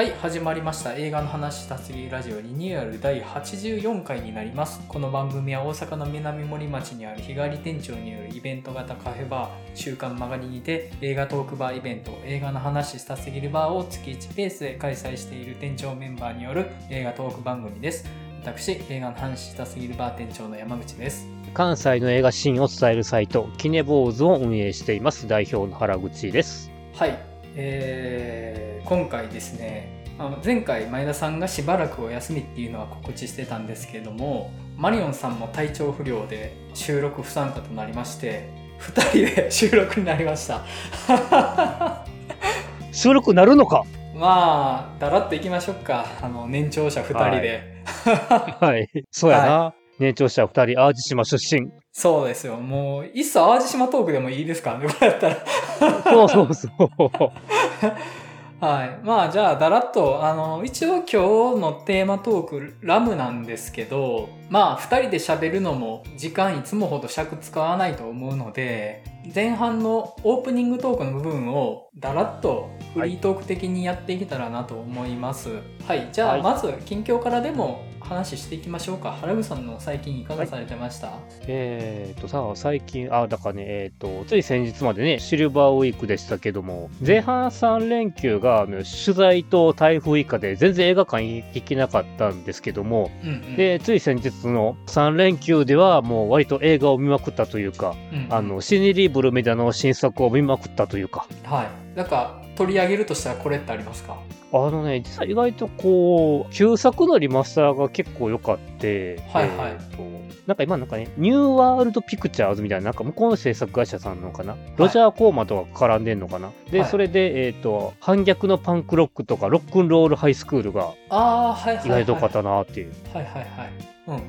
はい始まりました。映画の話したすぎラジオリニューアル第84回になります。この番組は大阪の南森町にある日帰り店長によるイベント型カフェバー週刊曲がりにて映画トークバーイベント。映画の話したすぎるバーを月1ペースで開催している店長メンバーによる映画トーク番組です。私映画の話したすぎるバー店長の山口です。関西の映画シーンを伝えるサイトキネボーズを運営しています。代表の原口です。はい、えー今回ですね前回前田さんがしばらくお休みっていうのは告知してたんですけれどもマリオンさんも体調不良で収録不参加となりまして2人で収録になりました。収録なるのか？まあだらっといきましょうか。あの年長者2人で、はい。そうやな、年長者2人淡路島出身そうですよ。もういっそ淡路島トークでもいいですからねこれやったら。そうそうそう。はい。まあ、じゃあ、だらっと、あの、一応今日のテーマトーク、ラムなんですけど、まあ、二人で喋るのも、時間いつもほど尺使わないと思うので、前半のオープニングトークの部分を、だらっとフリートーク的にやっていけたらなと思います。はい。じゃあ、はいまず、近況からでも話していきましょうか。原口さんの最近いかがされてました、えーとさ最近あだからねえーとつい先日までねシルバーウィークでしたけども前半3連休が取材と台風以下で全然映画館行けなかったんですけどもうん、うん。でつい先日の？3連休ではもう割と映画を見まくったというかうん。うんあのシニリーブルメディアの新作を見まくったというか。はい。なんか、取り上げるとしたらこれってありますか？あのね実は意外とこう旧作のリマスターが結構良かってはいはい。えーとなんか今なんかねニューワールドピクチャーズみたいななんか向こうの制作会社さんのかな、ロジャー・コーマとか絡んでんのかな？で、はいそれでえっ、と反逆のパンクロックとかロックンロールハイスクールがああ、はい。意外と良かったなっていう、はいはいはい。うんうん。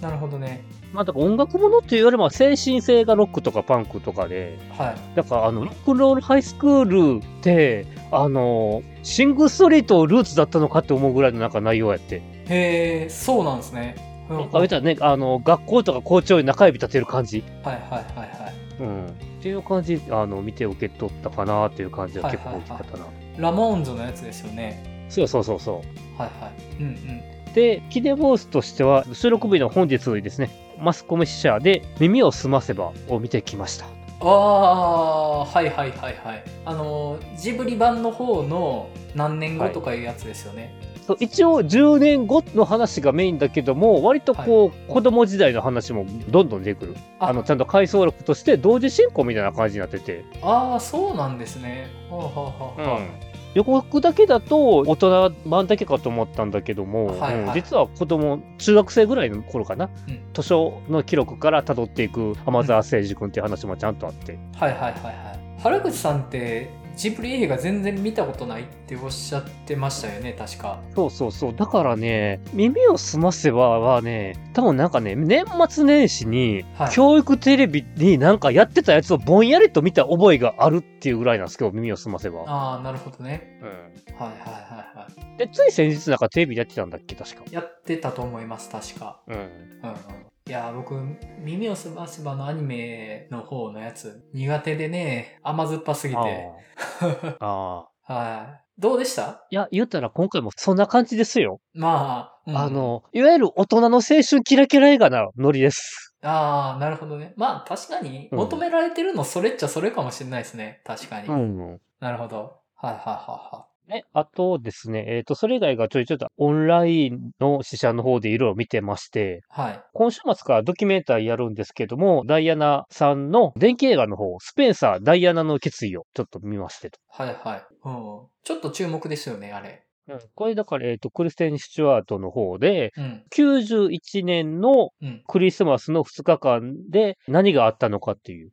なるほどね。まあだから音楽ものっていうよりも精神性がロックとかパンクとかではい。だからあのロックンロールハイスクールってあのシングストリートルーツだったのかって思うぐらいのなんか内容やってへえ、そうなんですね。うんなんか見たらねあの学校とか校長に仲良び立てる感じ、はいはいはいはい。うん、っていう感じあの見て受け取ったかなっていう感じは結構大きかったな、ラモーンズのやつですよね。そうそうそうそはいはい。うんうん。うでキネボースとしては収録日の本日ですねマスコミ支社で「耳をすませば」を見てきましたああ、はいはいはいはい。あの、ジブリ版の方の何年後とかいうやつですよね。そう一応10年後の話がメインだけども割とこう、子供時代の話もどんどん出てくる。あ。あのちゃんと回想録として同時進行みたいな感じになってて、ああ、そうなんですね。はあ、はあはあはあ。予告だけだと大人版だけかと思ったんだけども、はいはい。うん実は子供中学生ぐらいの頃かな、うん。図書の記録から辿っていく浜沢誠司君っていう話もちゃんとあって、はいはいはいはい。原口さんって、ジブリ映画全然見たことないっておっしゃってましたよね、確か。そうそうそうだからね耳をすませばはね多分なんかね年末年始にはい。教育テレビになんかやってたやつをぼんやりと見た覚えがあるっていうぐらいなんですけど耳をすませば、ああ、なるほどね。うん、はいはいはいはい。でつい先日なんかテレビでやってたんだっけ確かやってたと思います、確か。うんうんうん。いや、僕、耳をすませばのアニメの方のやつ、苦手でね、甘酸っぱすぎて。ああ はい。どうでした？いや、言ったら今回もそんな感じですよ。まあ、うんあ、の、いわゆる大人の青春キラキラ映画なノリです。ああ、なるほどね。まあ、確かに、うん求められてるのそれっちゃそれかもしれないですね。確かに。ん。なるほど。はいはいはね、あとですね、えっ、と、それ以外がちょいちょいとオンラインの試写の方でいろいろ見てまして、いはい。はい。今週末からドキュメンタリーやるんですけども、ダイアナさんの電気映画の方、スペンサー・ダイアナの決意をちょっと見ましてと。はいはい。うん。ちょっと注目ですよね、あれ。うん、これだから、えっ、と、クリステン・スチュワートの方で、うん。91年のうん。クリスマスの2日間で何があったのかっていう。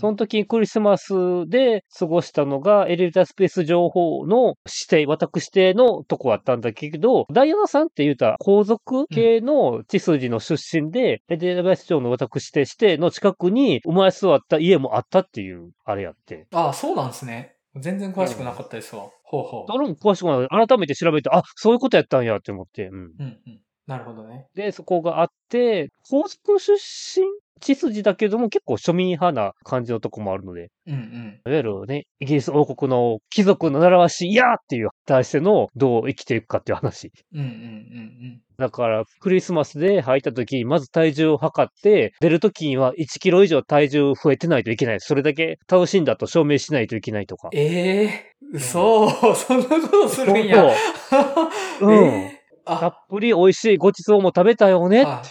その時にクリスマスで過ごしたのがエレベータースペース情報の指定、私指定のとこあったんだけど、ダイアナさんって言うたら皇族系の血筋の出身で、エレベーター上の私指定しての近くに生まれ育った家もあったっていう、あれやって。ああ、そうなんですね。全然詳しくなかったですわ。ほうほう。誰も詳しくない。改めて調べて、あ、そういうことやったんやって思って。うん。うんうん。なるほどね。で、そこがあって、皇族出身血筋だけども結構庶民派な感じのとこもあるので、うんうん。いわゆるね、イギリス王国の貴族の習わし、いやーっていう対してのどう生きていくかっていう話。うんうんうんだから、クリスマスで入った時、まず体重を測って、出る時には1キロ以上体重増えてないといけない。それだけ楽しんだと証明しないといけないとか。ええー、嘘、そんなことするんや。そううんえーたっあ、ぷり美味しいごちそうも食べたよね。は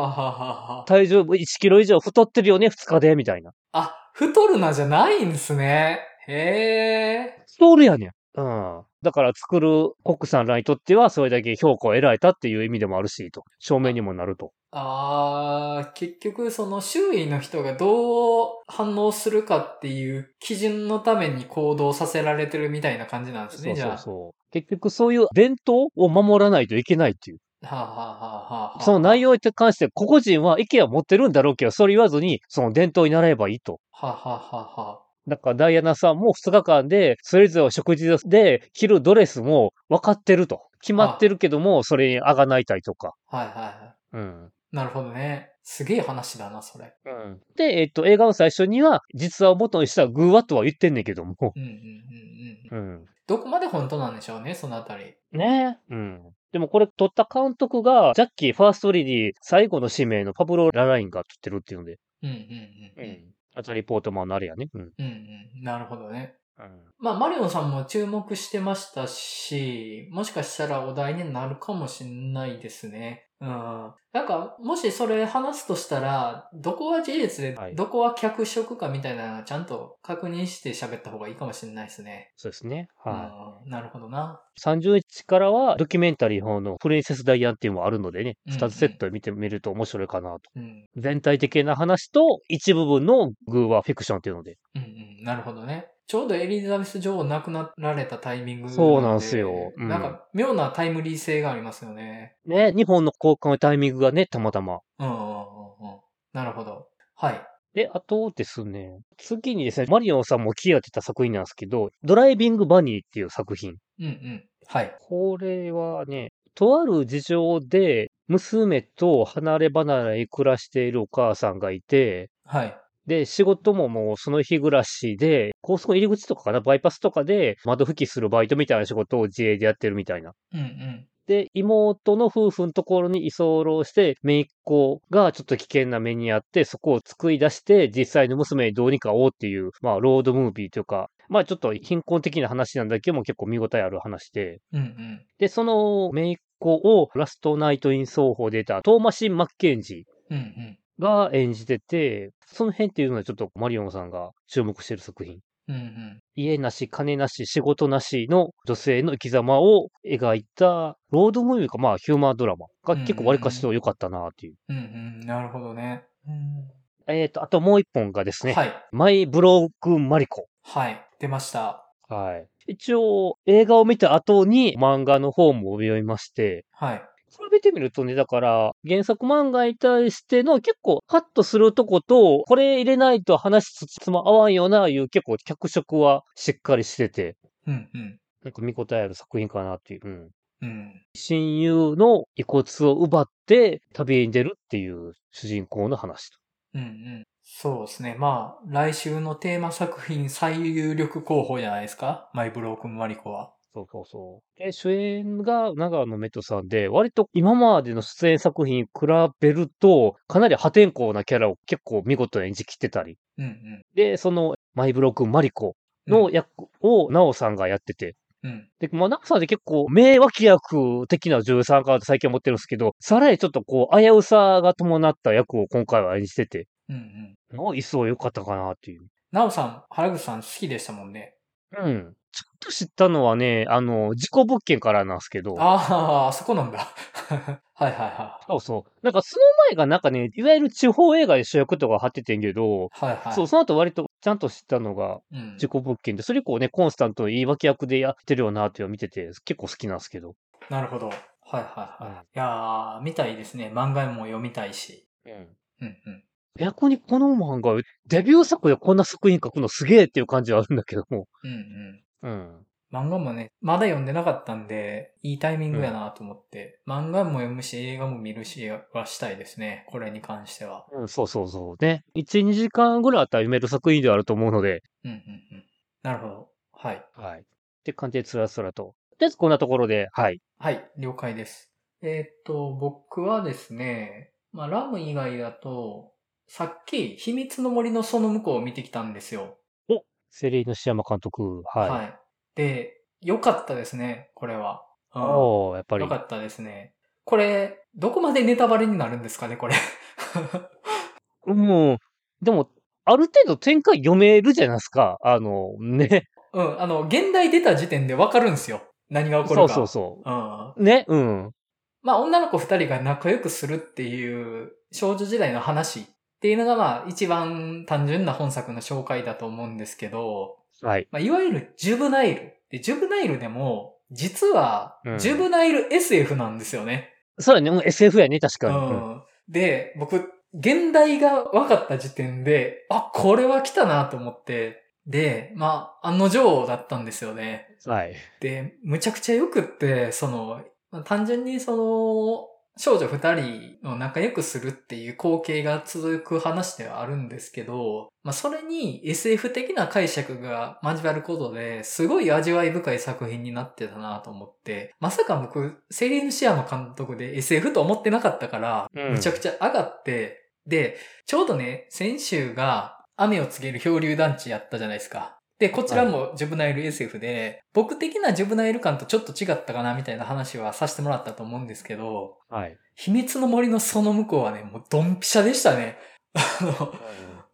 はははは。体重1キロ以上太ってるよね、2日で、みたいな。あ、太るなじゃないんですね。へえ。太るやねん。うん。だから作るコックさんらにとっては、それだけ評価を得られたっていう意味でもあるし、と。証明にもなると。あー、結局その周囲の人がどう反応するかっていう基準のために行動させられてるみたいな感じなんですね、そうじゃあ。そうそう。結局そういう伝統を守らないといけないっていう。はあ、はあはあはあ、その内容に関して、個々人は意見は持ってるんだろうけど、それ言わずに、その伝統に習えばいいと。はあ、はあはあはあ、だからダイアナさんも2日間で、それぞれ食事で着るドレスも分かってると。決まってるけども、それにあがないたりとか。はいはいはうん。い。なるほどね。すげえ話だな、それ。うん。で、えっと、映画の最初には、実話を元にしたグーワとは言ってんねんけども。うんうんうんうん。うん。どこまで本当なんでしょうね、そのあたり。ねうん。でもこれ撮った監督が、ジャッキー、ファーストリディ、最後の使命のパブロ・ララインが撮ってるっていうので。うんうんうんうん。あとリポートマンのあれやね。うん。うんうん。なるほどね。うん。まあ、マリオンさんも注目してましたし、もしかしたらお題になるかもしれないですね。うん。なんか、もしそれ話すとしたら、どこは事実ではい、どこは脚色かみたいなのをちゃんと確認して喋った方がいいかもしれないですね。そうですね。はい。うん。なるほどな。30日からはドキュメンタリー方のプリンセスダイアンっていうのもあるのでね、うんうん2つセットで見てみると面白いかなと。うん。全体的な話と一部分のグーはフィクションっていうので。うんうん。なるほどね。ちょうどエリザベス女王亡くなられたタイミングそうなんすようんなんか、妙なタイムリー性がありますよね。ね、日本の交換のタイミングがね、たまたま。うんうんうんうん。なるほど。はい。で、あとですね、次にですね、マリオンさんも気合ってた作品なんですけど、ドライビングバニーっていう作品。うんうん。はい。これはね、とある事情で、娘と離れ離れに暮らしているお母さんがいて、はい。で、仕事ももうその日暮らしで、高速の入り口とかかな、バイパスとかで窓拭きするバイトみたいな仕事を自営でやってるみたいな。うんうん。で、妹の夫婦のところに居候して、姪っ子がちょっと危険な目にあって、そこを救い出して、実際の娘にどうにか会おうっていう、まあ、ロードムービーというか、まあ、ちょっと貧困的な話なんだけども、結構見応えある話で、うんうん。で、その姪っ子をラストナイト・イン・奏法で出たトーマシン・マッケンジうんうん。ーが演じてて、その辺っていうのはちょっとマリオンさんが注目してる作品。うんうん。家なし、金なし、仕事なしの女性の生き様を描いた、ロードムービーか、まあ、ヒューマンドラマが結構割かしと良かったなっていう。うんうん。なるほどね。えっ、と、あともう一本がですね、はい。マイ・ブローク・マリコ。はい。出ました。はい。一応、映画を見た後に漫画の方も読みまして、はい。比べてみるとね、だから、原作漫画に対しての結構ハッとするとこと、これ入れないと話つつま合わんよな、いう結構脚色はしっかりしてて、うんうん。なんか見応えある作品かなっていう。うん。うん。親友の遺骨を奪って旅に出るっていう主人公の話と。うんうん。そうですね。まあ、来週のテーマ作品最有力候補じゃないですか？マイブロークンマリコは。そうそうそう。で、主演が長野メトさんで、割と今までの出演作品に比べると、かなり破天荒なキャラを結構見事に演じきってたり。うんうん。で、そのマイブロ君マリコの役をナオさんがやってて。うん。で、まあ、ナオさんって結構名脇役的な女優さんか最近思ってるんですけど、さらにちょっとこう、危うさが伴った役を今回は演じてて、うんうん。もう一層良かったかなっていう。なおさん、原口さん好きでしたもんね。うん。ちょっと知ったのはね、あの、事故物件からなんですけど、ああ、あそこなんだ。はいはいはそうそう。なんかその前がなんかね、いわゆる地方映画で主役とか張っててんけど、い。はいはい。そう、その後割とちゃんと知ったのが、うん。事故物件で、それ以降ね、コンスタントに言い訳役でやってるよなっていうのを見てて、結構好きなんですけど。なるほど。はいはいはい。うんいやー、見たいですね。漫画も読みたいし。うん。うんうん。逆にこの漫画、デビュー作でこんな作品書くのすげえっていう感じはあるんだけども。うんうん。うん。漫画もね、まだ読んでなかったんで、いいタイミングやなと思って、漫画も読むし、映画も見るしはしたいですね。これに関しては。うん、そうそうそう。ね。1、2時間ぐらいあったら読める作品ではあると思うので、うんうんうん。なるほど。はい。はい。って感じでつらつらと。で、こんなところで、はい。はい、了解です。えーっと、僕はですね、まあ、ラム以外だと、さっき、秘密の森のその向こうを見てきたんですよ。セリーヌ・シアマ監督。はい。で、良かったですね、これは。うんおー、やっぱり良。かったですね。これ、どこまでネタバレになるんですかね、これ。うん。でも、ある程度展開読めるじゃないですか。あの、ね。うん、あの、現代出た時点でわかるんですよ。何が起こそうるか。そうそうん。う。ね。うん。まあ、女の子二人が仲良くするっていう少女時代の話っていうのがまあ、一番単純な本作の紹介だと思うんですけど、はい。まあ、いわゆるジュブナイル。で、ジュブナイルでも、実はう、んジュブナイル SF なんですよね。そうやね。うん SF やね、確うかに。うんん。で、僕、現代が分かった時点で、あ、これは来たなと思って、で、まあ、案の定だったんですよね。はい。で、むちゃくちゃよくって、その、まあ単純にその、少女二人の仲良くするっていう光景が続く話ではあるんですけど、まあそれに SF 的な解釈が交わることで、すごい味わい深い作品になってたなと思って、まさか僕、セリーヌ・シアマ監督で SF と思ってなかったから、うんむちゃくちゃ上がって、で、ちょうどね、先週が雨を告げる漂流団地やったじゃないですか。で、こちらもジュブナイル SF で、僕的なジュブナイル感とちょっと違ったかなみたいな話はさせてもらったと思うんですけど、はい。秘密の森のその向こうはね、もうドンピシャでしたね。あの、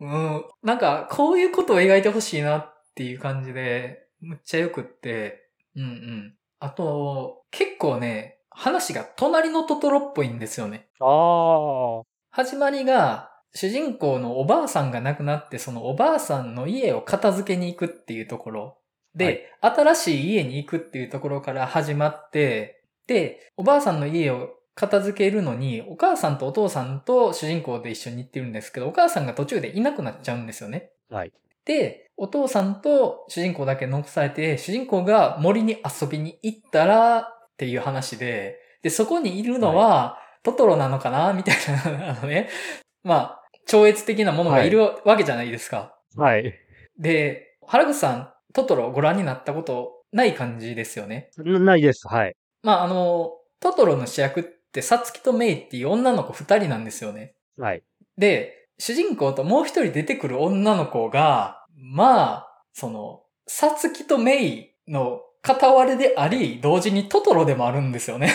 うん、なんか、こういうことを描いてほしいなっていう感じで、むっちゃよくって、うんうん。あと、結構ね、話が隣のトトロっぽいんですよね。ああ。始まりが、主人公のおばあさんが亡くなって、そのおばあさんの家を片付けに行くっていうところ。で、新しい家に行くっていうところから始まって、で、おばあさんの家を片付けるのに、お母さんとお父さんと主人公で一緒に行ってるんですけど、お母さんが途中でいなくなっちゃうんですよね。はい。で、お父さんと主人公だけ残されて、主人公が森に遊びに行ったらっていう話で、で、そこにいるのは、トトロなのかなみたいな、あのね、まあ、超越的なものがいるわけじゃないですか。はい。で、原口さん、トトロご覧になったことない感じですよね。なないです。はい。まあ、あの、トトロの主役って、サツキとメイっていう女の子二人なんですよね。はい。で、主人公ともう一人出てくる女の子が、まあ、その、サツキとメイの片割れであり、同時にトトロでもあるんですよね。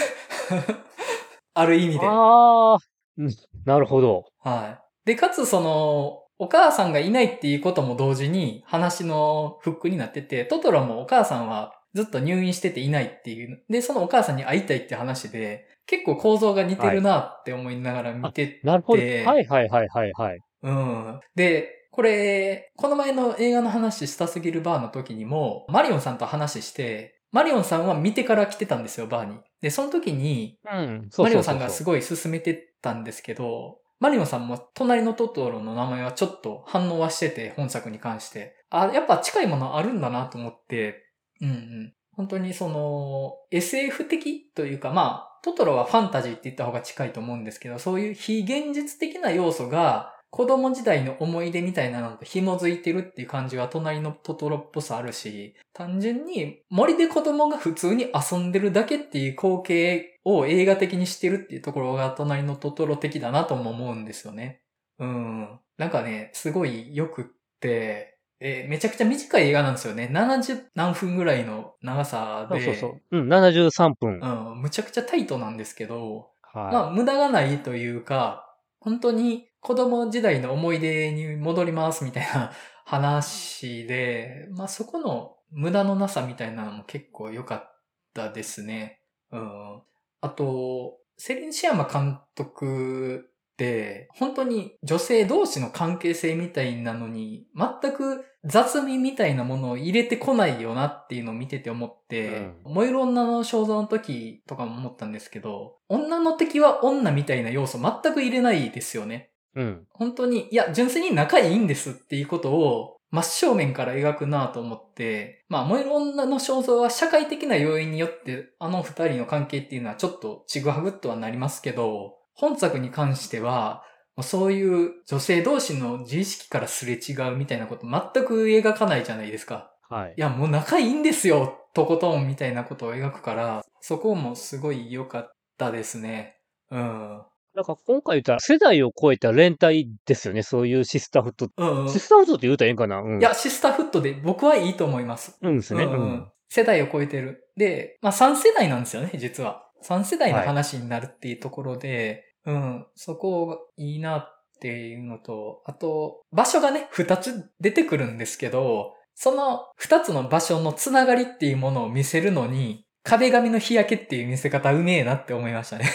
ある意味で。ああ。うんなるほど。はい。で、かつその、お母さんがいないっていうことも同時に話のフックになってて、トトロもお母さんはずっと入院してていないっていう。で、そのお母さんに会いたいって話で、結構構造が似てるなって思いながら見てなるほど。ではいはいはいはいはい。うん。で、これ、この前の映画の話したすぎるバーの時にも、マリオンさんと話して、マリオンさんは見てから来てたんですよ、バーに。で、その時に、マリオンさんがすごい勧めてたんですけど、マリオさんも隣のトトロの名前はちょっと反応はしてて、本作に関して。あ、やっぱ近いものあるんだなと思って、うんうん。本当にその、SF 的というか、まあ、トトロはファンタジーって言った方が近いと思うんですけど、そういう非現実的な要素が、子供時代の思い出みたいなのと紐づいてるっていう感じは隣のトトロっぽさあるし、単純に森で子供が普通に遊んでるだけっていう光景を映画的にしてるっていうところが隣のトトロ的だなとも思うんですよね。うん。なんかね、すごい良くって、えーめちゃくちゃ短い映画なんですよね。70何分ぐらいの長さで。そうそうそう。うん、73分。うん、むちゃくちゃタイトなんですけど、はい。まあ、無駄がないというか、本当に子供時代の思い出に戻りますみたいな 話で、まあそこの無駄のなさみたいなのも結構良かったですね。うん。あと、セリン・シアマ監督って、本当に女性同士の関係性みたいなのに、全く雑味みたいなものを入れてこないよなっていうのを見てて思って、燃える女の肖像の時とかも思ったんですけど、女の敵は女みたいな要素全く入れないですよね。うん。本当に、いや、純粋に仲いいんですっていうことを真正面から描くなと思って、まあ、燃える女の肖像は社会的な要因によって、あの二人の関係っていうのはちょっとちぐはぐっとはなりますけど、本作に関しては、そういう女性同士の自意識からすれ違うみたいなこと全く描かないじゃないですか。はいい。や、もう仲いいんですよ、とことんみたいなことを描くから、そこもすごい良かったですね。うん。なんか今回言ったら世代を超えた連帯ですよね。そういうシスターフット。うん、うん。シスターフットって言うたらええんかな？うん。いや、シスターフットで僕はいいと思います。うんですね。うんううんん。世代を超えてる。で、まあ3世代なんですよね、実は。3世代の話になるっていうところで、うん、そこがいいなっていうのと、あと、場所がね、2つ出てくるんですけど、その2つの場所のつながりっていうものを見せるのに、壁紙の日焼けっていう見せ方うめえなって思いましたね。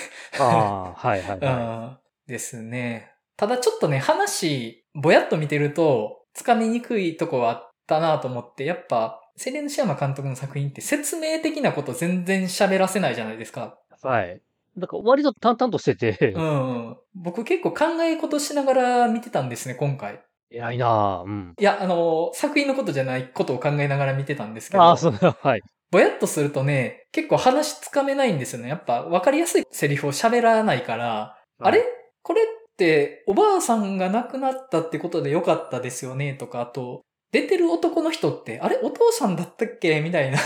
ああ、はいはいは うんですね。ただちょっとね、話、ぼやっと見てると、つかみにくいとこはあったなと思って、やっぱ、セレヌシアマ監督の作品って説明的なこと全然喋らせないじゃないですか。い。はい。だから割と淡々としててう、ん。僕結構考え事しながら見てたんですね、今回。偉いなぁ。うん。いや、あの、作品のことじゃないことを考えながら見てたんですけど。ああ、そうだ、はい。ぼやっとするとね、結構話つかめないんですよね。やっぱ分かりやすいセリフを喋らないから、あれ？これっておばあさんが亡くなったってことでよかったですよね？とか、あと、出てる男の人って、あれ？お父さんだったっけ？みたいな。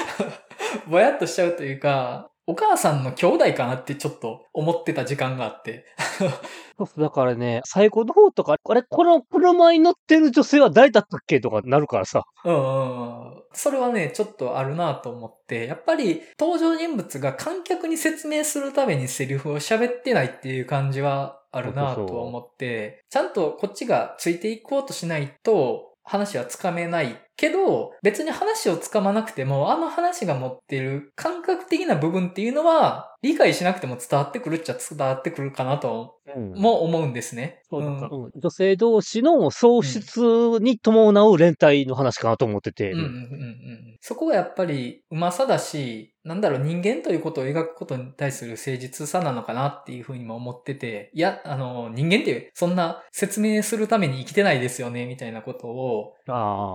ぼやっとしちゃうというか、お母さんの兄弟かなってちょっと思ってた時間があって。そうそうだからね、最後の方とか、あれ、この車に乗ってる女性は誰だったっけ？とかなるからさ。うんうんうん。それはね、ちょっとあるなと思って、やっぱり登場人物が観客に説明するためにセリフを喋ってないっていう感じはあるなとは思って、ちゃんとこっちがついていこうとしないと話はつかめないけど、別に話をつかまなくても、あの話が持ってる感覚的な部分っていうのは、理解しなくても伝わってくるっちゃ伝わってくるかなとうんも思うんですね。女性同士の喪失に伴う連帯の話かなと思ってて。うんうんうんうん。そこがやっぱりうまさだし、なんだろう、人間ということを描くことに対する誠実さなのかなっていうふうにも思ってて、いや、あの、人間ってそんな説明するために生きてないですよね、みたいなことを。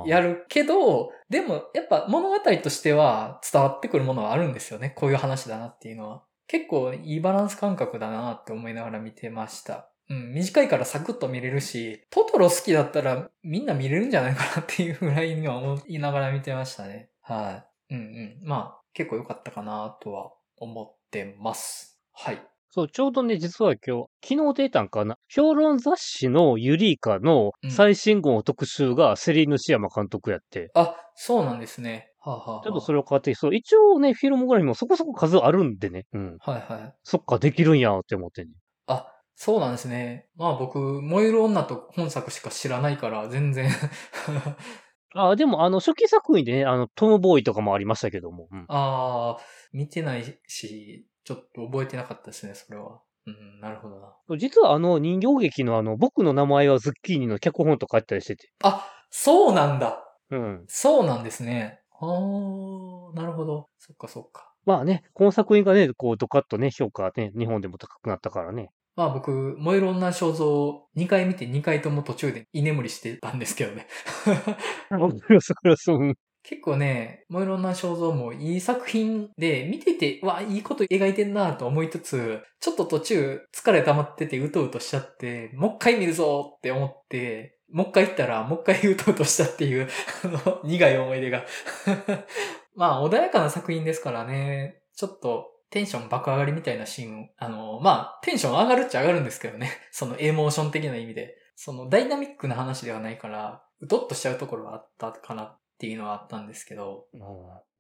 やるけど、でもやっぱ物語としては伝わってくるものはあるんですよね。こういう話だなっていうのは。結構いいバランス感覚だなって思いながら見てました。うん、短いからサクッと見れるし、トトロ好きだったらみんな見れるんじゃないかなっていうぐらいには思いながら見てましたね。はい。うんうん。まあ、結構良かったかなとは思ってます。はい。そう、ちょうどね、実は今日、昨日出たんかな。評論雑誌のユリーカのうん最新号の特集がセリーヌ・シアマ監督やって、あ、そうなんですね。はあ、はあはあ、ちょっとそれを買って、そう、一応ね、フィルモグラフィーもそこそこ数あるんでね。うん。はいはい。そっか、できるんやって思ってね。あ、そうなんですね。まあ僕、燃える女と本作しか知らないから、全然。あ、でも、あの、初期作品でね、あの、トムボーイとかもありましたけども。うん。ああ、見てないし、ちょっと覚えてなかったですね、それは。うん、なるほどな。実はあの、人形劇のあの、僕の名前はズッキーニの脚本とかあったりしてて。あ、そうなんだ。うん。そうなんですね。あー、なるほど。そっかそっか。まあね、この作品がね、こう、ドカッとね、評価ね、日本でも高くなったからね。まあ僕、燃える女肖像2回見て2回とも途中で居眠りしてたんですけどね。結構ね、燃える女肖像もいい作品で、見てて、わ、いいこと描いてんなと思いつつ、ちょっと途中疲れ溜まっててうとうとしちゃって、もう一回見るぞって思って、もう一回行ったら、もう一回うとうとしたっていう、苦い思い出が。まあ、穏やかな作品ですからね、ちょっと、テンション爆上がりみたいなシーン、あの、まあ、テンション上がるっちゃ上がるんですけどね。そのエモーション的な意味で。そのダイナミックな話ではないから、うとっとしちゃうところはあったかなっていうのはあったんですけど。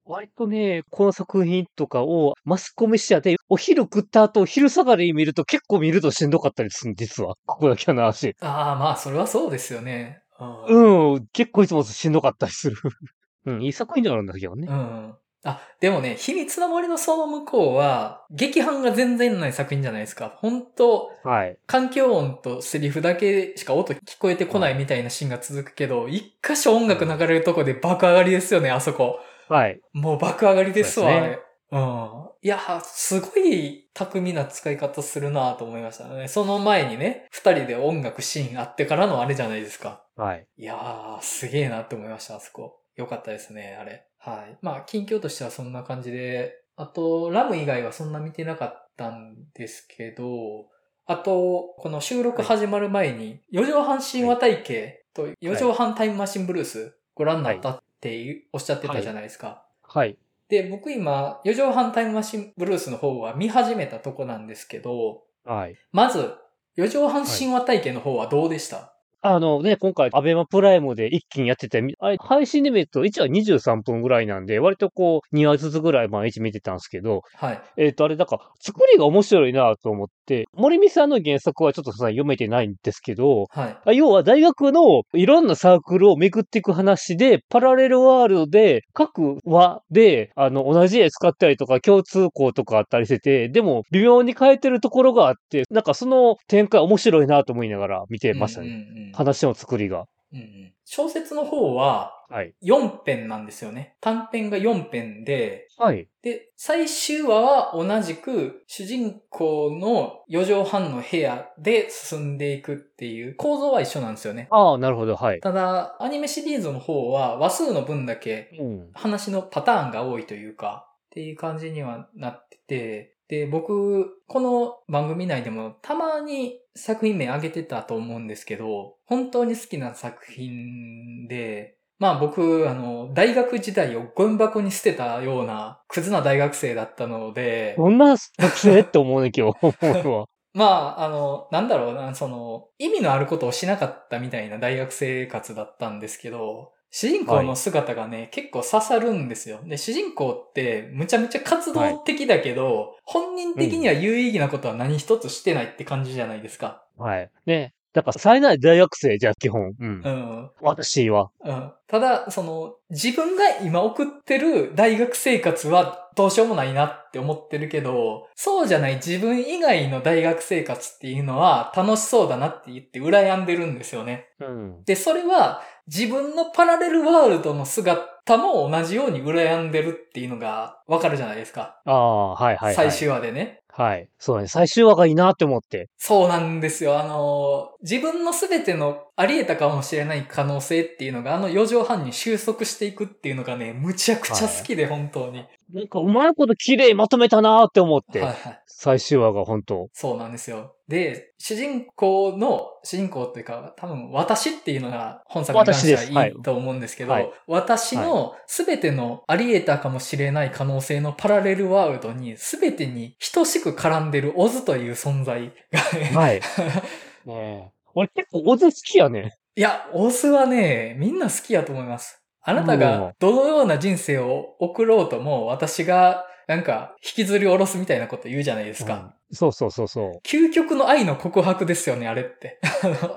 割とね、この作品とかをマスコミ視野でお昼食った後、昼下がりに見ると結構見るとしんどかったりするん実は。ここだけの話。ああ、まあ、それはそうですよね。うん。うん、結構いつもしんどかったりする。うん、いい作品ではあるんだけどね。うん。あ、でもね、秘密の森のその向こうは、劇伴が全然ない作品じゃないですか。本当はい。環境音とセリフだけしか音聞こえてこないみたいなシーンが続くけど、一箇所音楽流れるとこで爆上がりですよね、あそこ。はい。もう爆上がりですわ、そうですねあれ。うん。いや、すごい巧みな使い方するなと思いましたね。その前にね、二人で音楽シーンあってからのあれじゃないですか。はい。いやー、すげえなって思いました、あそこ。よかったですね、あれ。はい。まあ、近況としてはそんな感じで、あと、ラム以外はそんな見てなかったんですけど、あと、この収録始まる前に、四畳半神話体系と四畳半タイムマシンブルースご覧になったっていうおっしゃってたじゃないですか。はい。で、僕今、四畳半タイムマシンブルースの方は見始めたとこなんですけど、はい。まず、四畳半神話体系の方はどうでした、あのね、今回、アベマプライムで一気にやってて、みあれ配信で見ると1話23分ぐらいなんで、割とこう、2話ずつぐらい毎日見てたんですけど、はい。えっ、と、あれ、だから、作りが面白いなと思って、森美さんの原作はちょっとさ、読めてないんですけど、はい。あ要は大学のいろんなサークルを巡っていく話で、パラレルワールドで、各話で、あの、同じ絵使ったりとか、共通項とかあったりしてて、でも、微妙に変えてるところがあって、なんかその展開面白いなと思いながら見てましたね。うんうんうん話の作りが。うんうん小説の方ははい。4編なんですよね。短編が4編で、はい。で、最終話は同じく主人公の4畳半の部屋で進んでいくっていう構造は一緒なんですよね。ああ、なるほど。はい。ただ、アニメシリーズの方は話数の分だけうん。話のパターンが多いというか、っていう感じにはなってて、で、僕、この番組内でもたまに作品名挙げてたと思うんですけど、本当に好きな作品で、まあ僕、あの、大学時代をゴミ箱に捨てたようなクズな大学生だったので、こんな学生って思うね、今日。まあ、あの、なんだろうな、その、意味のあることをしなかったみたいな大学生活だったんですけど、主人公の姿がね、結構刺さるんですよ。で、主人公ってむちゃむちゃ活動的だけど、本人的には有意義なことは何一つしてないって感じじゃないですか。はい。ね。だから、冴えない大学生じゃ、基本。うんう。ん。私は。うん。ただ、その、自分が今送ってる大学生活はどうしようもないなって思ってるけど、そうじゃない自分以外の大学生活っていうのは楽しそうだなって言って羨んでるんですよね。うん。で、それは自分のパラレルワールドの姿も同じように羨んでるっていうのがわかるじゃないですか。ああ、はいはい、はい。最終話でね。はい。そうだね。最終話がいいなって思って。そうなんですよ。あの、自分のすべてのあり得たかもしれない可能性っていうのがあの4畳半に収束していくっていうのがね、むちゃくちゃ好きで、本当に。なんか、うまいこと綺麗にまとめたなって思って。はいはい。最終話が本当。そうなんですよ。で、主人公の、主人公っていうか、多分私っていうのが本作に関してはいはいいと思うんですけど、はい私のすべてのあり得たかもしれない可能性のパラレルワールドにすべてに等しく絡んでるオズという存在がね、はい。ねえ。俺結構オズ好きやね。いや、オズはね、みんな好きやと思います。あなたがどのような人生を送ろうとも、私がなんか引きずり下ろすみたいなこと言うじゃないですか。うんそうそうそうそ究極の愛の告白ですよね、あれって。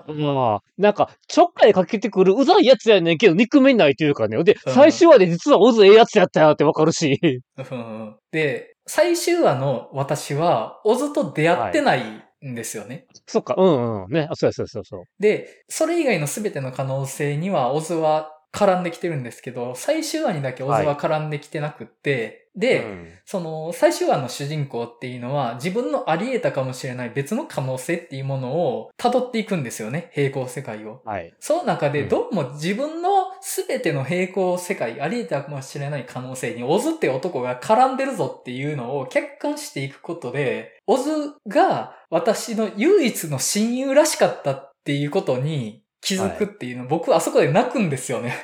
う。まあ、なんか、ちょっかいかけてくるうざいやつやねんけど、憎めないというかね。で、うん最終話で実はオズええやつやったよってわかるし。うんで、最終話の私は、オズと出会ってないんですよね。そっか、うんうん。ね、あそうそうそうそう。で、それ以外の全ての可能性には、オズは絡んできてるんですけど、最終話にだけオズは絡んできてなくって、で、うんその、最終話の主人公っていうのは、自分のあり得たかもしれない別の可能性っていうものを辿っていくんですよね、平行世界を。はい。その中で、うんどうも自分の全ての平行世界、あり得たかもしれない可能性に、オズって男が絡んでるぞっていうのを客観していくことで、オズが私の唯一の親友らしかったっていうことに気づくっていうの、僕はあそこで泣くんですよね。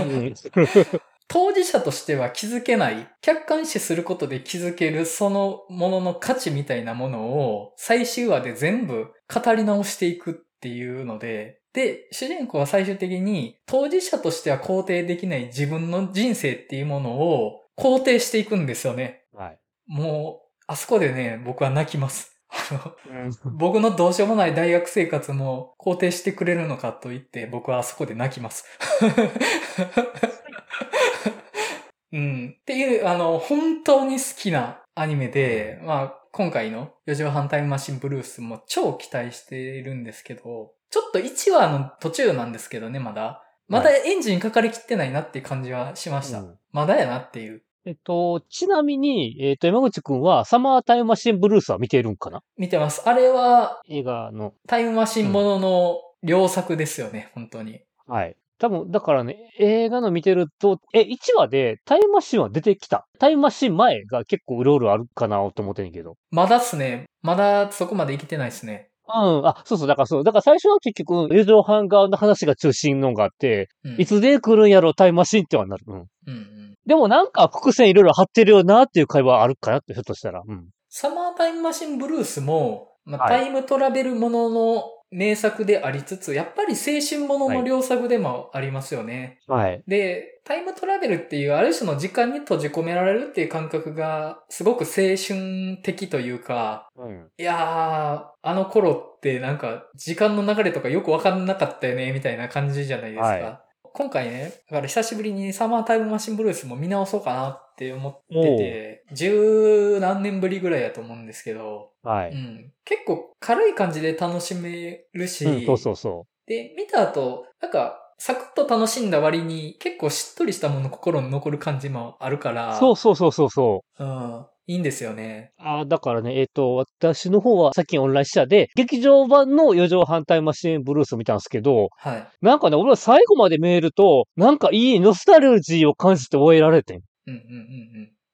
うん 当事者としては気づけない、客観視することで気づけるそのものの価値みたいなものを最終話で全部語り直していくっていうので、で、主人公は最終的に当事者としては肯定できない自分の人生っていうものを肯定していくんですよね。はい。もう、あそこでね、僕は泣きます。あのうん僕のどうしようもない大学生活も肯定してくれるのかと言って、僕はあそこで泣きます。うん。っていう、あの、本当に好きなアニメで、まあ、今回の四畳半タイムマシンブルースも超期待しているんですけど、ちょっと1話の途中なんですけどね、まだ。まだエンジンかかりきってないなっていう感じはしました。うんまだやなっていう。えっと、ちなみに、えっと、山口くんは、サマータイムマシンブルースは見てるんかな？見てます。あれは、映画の。タイムマシンものの良作ですよね、本当に。はい。多分、だからね、映画の見てると、え、1話でタイムマシンは出てきた。タイムマシン前が結構うろうろあるかなと思ってんけど。まだっすね。まだそこまで生きてないっすね。うん、あ、そうそう、だからそう。だから最初は結局、友情班側の話が中心のがあって、うん、いつで来るんやろ、タイムマシンってはなる。うん。うんうん。でもなんか伏線いろいろ張ってるよなっていう会話あるかなって、ひょっとしたら。うん。サマータイムマシンブルースも、まあ、はいタイムトラベルものの名作でありつつ、やっぱり青春ものの良作でもありますよね。はい。で、タイムトラベルっていうある種の時間に閉じ込められるっていう感覚がすごく青春的というか、うん。いやー、あの頃ってなんか時間の流れとかよくわかんなかったよね、みたいな感じじゃないですか。はい今回ね、だから久しぶりにサマータイムマシンブルースも見直そうかなって思ってて、十何年ぶりぐらいやと思うんですけど、はい。うん、結構軽い感じで楽しめるし、うん、そうそうそで、見た後、なんか、サクッと楽しんだ割に結構しっとりしたもの心に残る感じもあるから、う。そうそうそうそうそう。うん、いいんですよね。ああ、だからね、えっ、と、私の方はさっきオンラインしたで、劇場版の余剰反対マシンブルースを見たんですけど、はい。なんかね、俺は最後まで見えると、なんかいいノスタルジーを感じて終えられてん。うんうん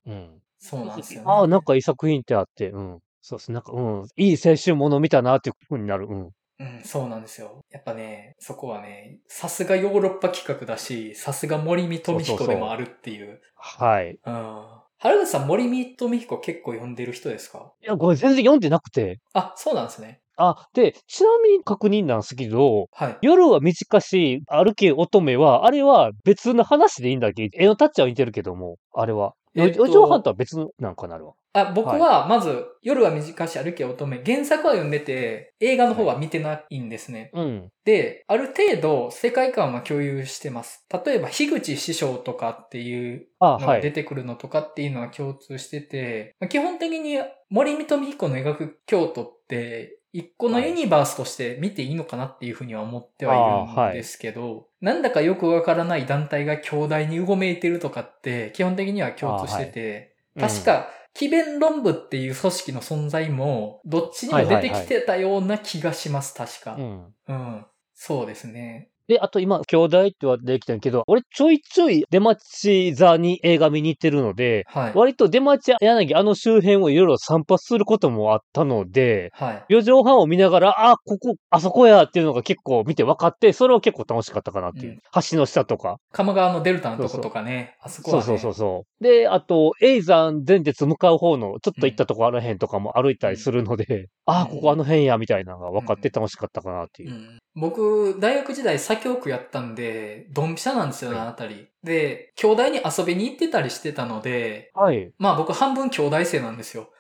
うんうん。うん。そうなんですよね。ああ、なんかいい作品ってあって、うん。そうです。なんか、うん。いい青春もの見たなっていう風になる。うん。うん、そうなんですよ。やっぱね、そこはね、さすがヨーロッパ企画だし、さすが森見富彦でもあるっていう。はい。うん。原口さん森見富彦結構読んでる人ですか？いや、これ全然読んでなくて。あ、そうなんですね。あ、で、ちなみに確認なんですけど、はい。夜は短し、歩け乙女は、あれは別の話でいいんだっけ？絵のタッチは似てるけども、あれは。えっと余剰半とは別なんかなるわ。あ、僕は、まず、夜は短し歩け乙女、原作は読んでて、映画の方は見てないんですね。うん。で、ある程度、世界観は共有してます。例えば、樋口師匠とかっていうあ、のはい。が出てくるのとかっていうのは共通してて、まあ基本的に森見富彦の描く京都って、一個のユニバースとして見ていいのかなっていうふうには思ってはいるんですけど、なんだかよくわからない団体が兄弟にうごめいてるとかって、基本的には共通してて、うん確か、奇弁論部っていう組織の存在も、どっちにも出てきてたような気がします、確かう。ん。うん。そうですね。で、あと今、兄弟ってはできたんやけど、俺ちょいちょい出町座に映画見に行ってるので、はい。割と出町柳あの周辺をいろいろ散髪することもあったので、はい。四畳半を見ながら、あ、ここ、あそこやっていうのが結構見て分かって、それは結構楽しかったかなっていう。うん橋の下とか。鴨川のデルタのとことかね、あそこは、ね。そうそうそうそう。で、あと、永山電鉄向かう方の、ちょっと行ったとこあらへんとかも歩いたりするので、あ、ここあの辺や、みたいなのが分かって楽しかったかなっていうう。ん僕、大学時代左京区やったんで、ドンピシャなんですよね、はいあのあたり。で、兄弟に遊びに行ってたりしてたので、はい。まあ僕半分兄弟生なんですよ。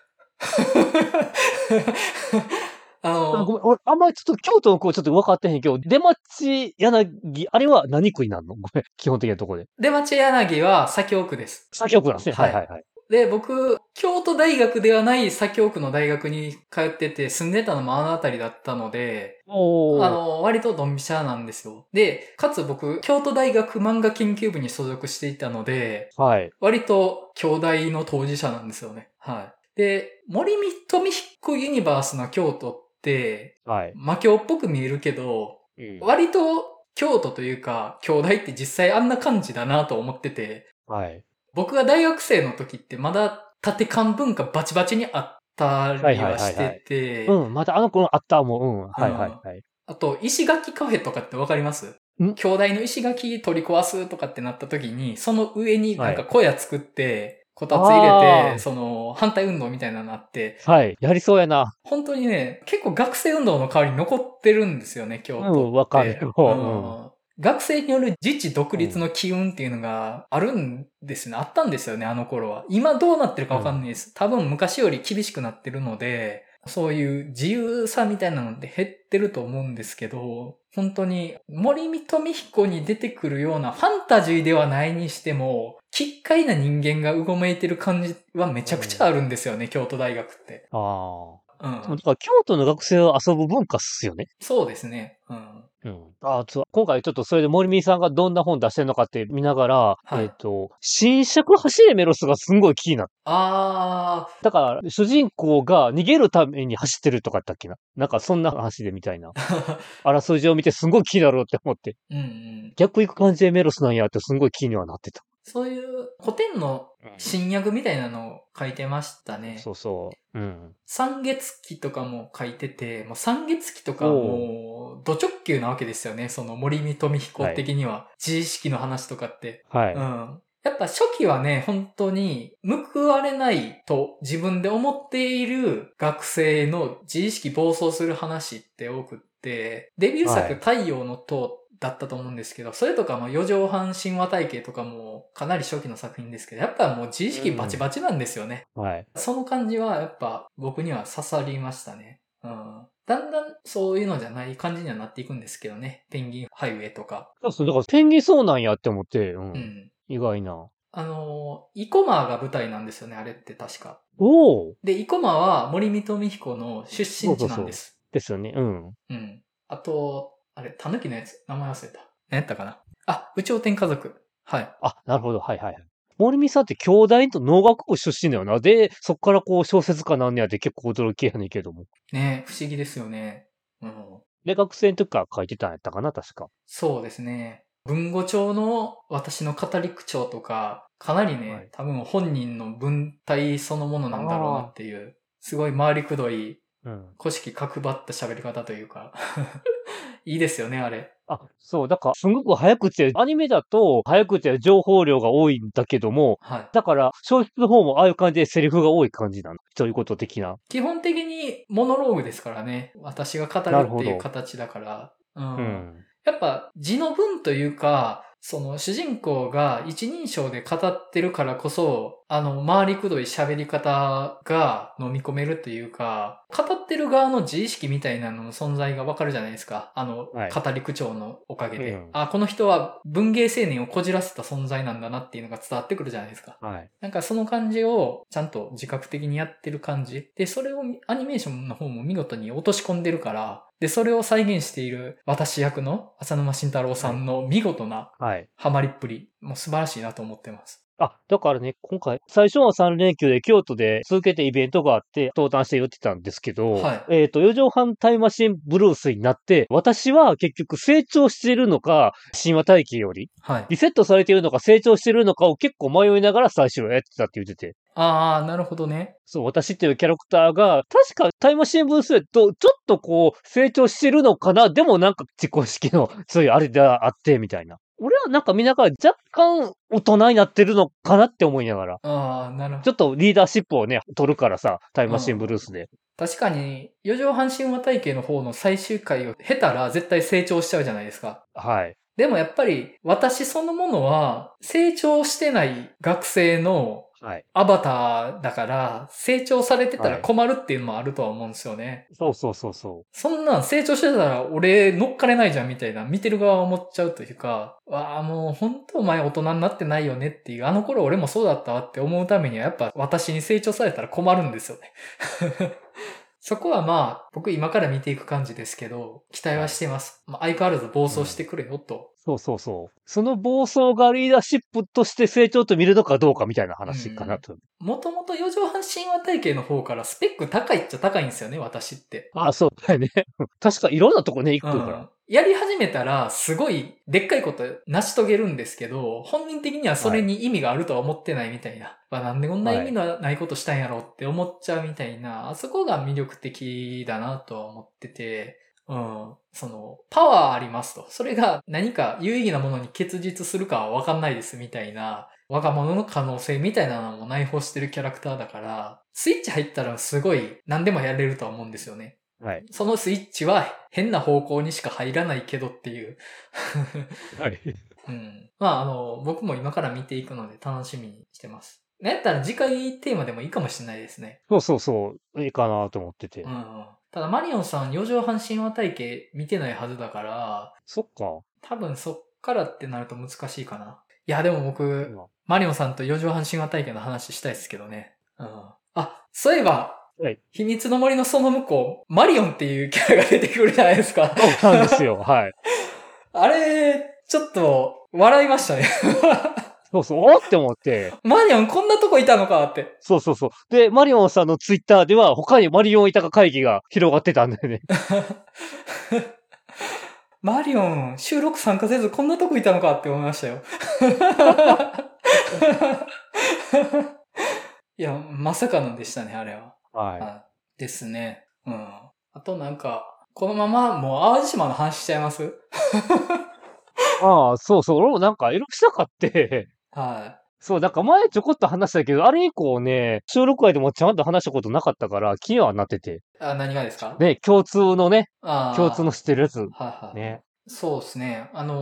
あの、ごめん、俺、あんまりちょっと京都の子ちょっと分かってへんけど、出町柳、あれは何区になるの？ごめん、基本的なところで。出町柳は左京区です。左京区なんですね。ははいいはいはい。で、僕、京都大学ではない左京区の大学に通ってて、住んでたのもあの辺りだったので。あの、割とドンピシャなんですよ。で、かつ僕、京都大学漫画研究部に所属していたので、はい。割と兄弟の当事者なんですよね。はい。で、森見富彦ユニバースの京都って、はい。魔境っぽく見えるけど、うん割と京都というか、兄弟って実際あんな感じだなと思ってて、はい。僕が大学生の時ってまだ縦漢文化バチバチにあったりはしてて、うん、またあの子のあったもん。うん。はいはいはい。あと、石垣カフェとかってわかります？ん？兄弟の石垣取り壊すとかってなった時に、その上になんか小屋作って、こたつ入れて、その反対運動みたいなのあって、はい。やりそうやな。本当にね、結構学生運動の代わりに残ってるんですよね、京都。うんわかるようん学生による自治独立の機運っていうのがあるんですね。あったんですよね、あの頃は。今どうなってるかわかんないです。多分昔より厳しくなってるので、そういう自由さみたいなのって減ってると思うんですけど、本当に森見富彦に出てくるようなファンタジーではないにしても、奇怪な人間がうごめいてる感じはめちゃくちゃあるんですよね、京都大学って。ああ。うん。だから京都の学生は遊ぶ文化っすよね。そうですね。うん。うん。あそう今回ちょっとそれで森美さんがどんな本出してるのかって見ながら、はいえっ、と、新尺走れメロスがすんごい気になった。あだから、主人公が逃げるために走ってるとかやったっけな？なんかそんな話でみたいな。ー。あらすじを見てすんごい気になるって思って。うんうん。逆行く感じでメロスなんやってすんごい気にはなってた。そういう古典の新訳みたいなのを書いてましたね。そうそう。うん。三月期とかも書いてて、もう三月期とかもう、ド直球なわけですよね。その森見富彦的には。自意識の話とかって。はい。うん。やっぱ初期はね、本当に報われないと自分で思っている学生の自意識暴走する話って多くって、デビュー作はい太陽の塔だったと思うんですけど、それとかも四畳半神話体系とかもかなり初期の作品ですけど、やっぱもう自意識バチバチなんですよね。はい。その感じはやっぱ僕には刺さりましたね。うん。だんだんそういうのじゃない感じにはなっていくんですけどね。ペンギンハイウェイとか。そうそう。だからペンギンそうなんやって思って、うん。うん。意外な。あのー、イコマーが舞台なんですよね、あれって確か。おおで、イコマは森見富彦の出身地なんです。ですよね。うん。うん。あと、あれ、タヌキのやつ、名前忘れた。何やったかな？あ、宇宙天家族。はい。あ、なるほど。はいはいはい。森美さんって兄弟と農学部出身だよな。で、そっからこう小説家なんねやって結構驚きやねんけども。ね不思議ですよね。うん。で、学生の時から書いてたんやったかな、確か。そうですね。文語帳の私の語り口調とか、かなりね、はい多分本人の文体そのものなんだろうなっていう、すごい回りくどい、うん。古式角張った喋り方というか、いいですよね、あれ。あ、そう、だから、すごく早口で、アニメだと早口で情報量が多いんだけども、はい。だから、小説の方もああいう感じでセリフが多い感じなの。そういうこと的な。基本的にモノローグですからね。私が語るっていう形だから。うんうん。やっぱ字の文というか、その主人公が一人称で語ってるからこそ、あの、回りくどい喋り方が飲み込めるというか、語ってる側の自意識みたいなのの存在がわかるじゃないですか。あの、はい語り口調のおかげで。うんあ、この人は文芸青年をこじらせた存在なんだなっていうのが伝わってくるじゃないですか。はい。なんかその感じをちゃんと自覚的にやってる感じ。で、それをアニメーションの方も見事に落とし込んでるから、で、それを再現している私役の浅沼慎太郎さんの見事なはい。ハマりっぷり、もう素晴らしいなと思ってます。あ、だからね、今回、最初の3連休で京都で続けてイベントがあって、登壇して言ってたんですけど、はいえっ、と、四畳半タイムマシンブルースになって、私は結局成長しているのか、神話体系より、はい。リセットされているのか成長しているのかを結構迷いながら最初はやってたって言ってて。ああ、なるほどね。そう、私っていうキャラクターが、確かタイムマシンブルースでと、ちょっとこう、成長してるのかなでもなんか自己意識の、そういうあれであって、みたいな。俺はなんか見ながら若干大人になってるのかなって思いながら。ああ、なるほど。ちょっとリーダーシップをね、取るからさ、タイムマシンブルースで。確かに、四畳半神話体系の方の最終回を経たら絶対成長しちゃうじゃないですか。はい。でもやっぱり、私そのものは、成長してない学生のはい。アバターだから、成長されてたら困るっていうのもあるとは思うんですよね。そうそうそうそそんなん成長してたら俺乗っかれないじゃんみたいな、見てる側は思っちゃうというか、わあもう本当お前大人になってないよねっていう、あの頃俺もそうだったわって思うためにはやっぱ私に成長されたら困るんですよね。そこはまあ、僕今から見ていく感じですけど、期待はしてます。まあ、相変わらず暴走してくれよと。う。そうそうそう。その暴走がリーダーシップとして成長と見るのかどうかみたいな話かなと。もともと四畳半神話体系の方からスペック高いっちゃ高いんですよね、私って。あ、そうだよね。確かいろんなとこね、行くから。うんやり始めたら、すごい、でっかいこと成し遂げるんですけど、本人的にはそれに意味があるとは思ってないみたいな。まあなんでこんな意味のないことしたんやろうって思っちゃうみたいな、あそこが魅力的だなとは思ってて、うん。その、パワーありますと。それが何か有意義なものに結実するかはわかんないですみたいな、若者の可能性みたいなのも内包してるキャラクターだから、スイッチ入ったらすごい何でもやれるとは思うんですよね。はい。そのスイッチは変な方向にしか入らないけどっていう。はい。うん。まあ、あの、僕も今から見ていくので楽しみにしてます。なんやったら次回テーマでもいいかもしれないですね。そうそうそう。いいかなと思ってて。うんうん。ただ、マリオンさん、四畳半神話体系見てないはずだから、そっか。多分そっからってなると難しいかな。いや、でも僕、今マリオンさんと四畳半神話体系の話したいですけどね。うん。あ、そういえば、はい。秘密の森のその向こう、マリオンっていうキャラが出てくるじゃないですか。そうなんですよ。はい。あれ、ちょっと、笑いましたね。そうそう、おーって思って。マリオンこんなとこいたのかって。そうそうそう。で、マリオンさんのツイッターでは、他にマリオンいたか会議が広がってたんだよね。マリオン、収録参加せずこんなとこいたのかって思いましたよ。いや、まさかのでしたね、あれは。ははい。ですね。うん。あとなんか、このままもう淡路島の話しちゃいます？い。ああ、そうそう。俺もなんか、いろいろしたかって。はそう、なんか前ちょこっと話したけど、あれ以降ね、収録外でもちゃんと話したことなかったから、気にはなってて。い。あ、何がですか？ね、共通のね、共通の知ってるやつ。はいはい。ね。そうですね。あのー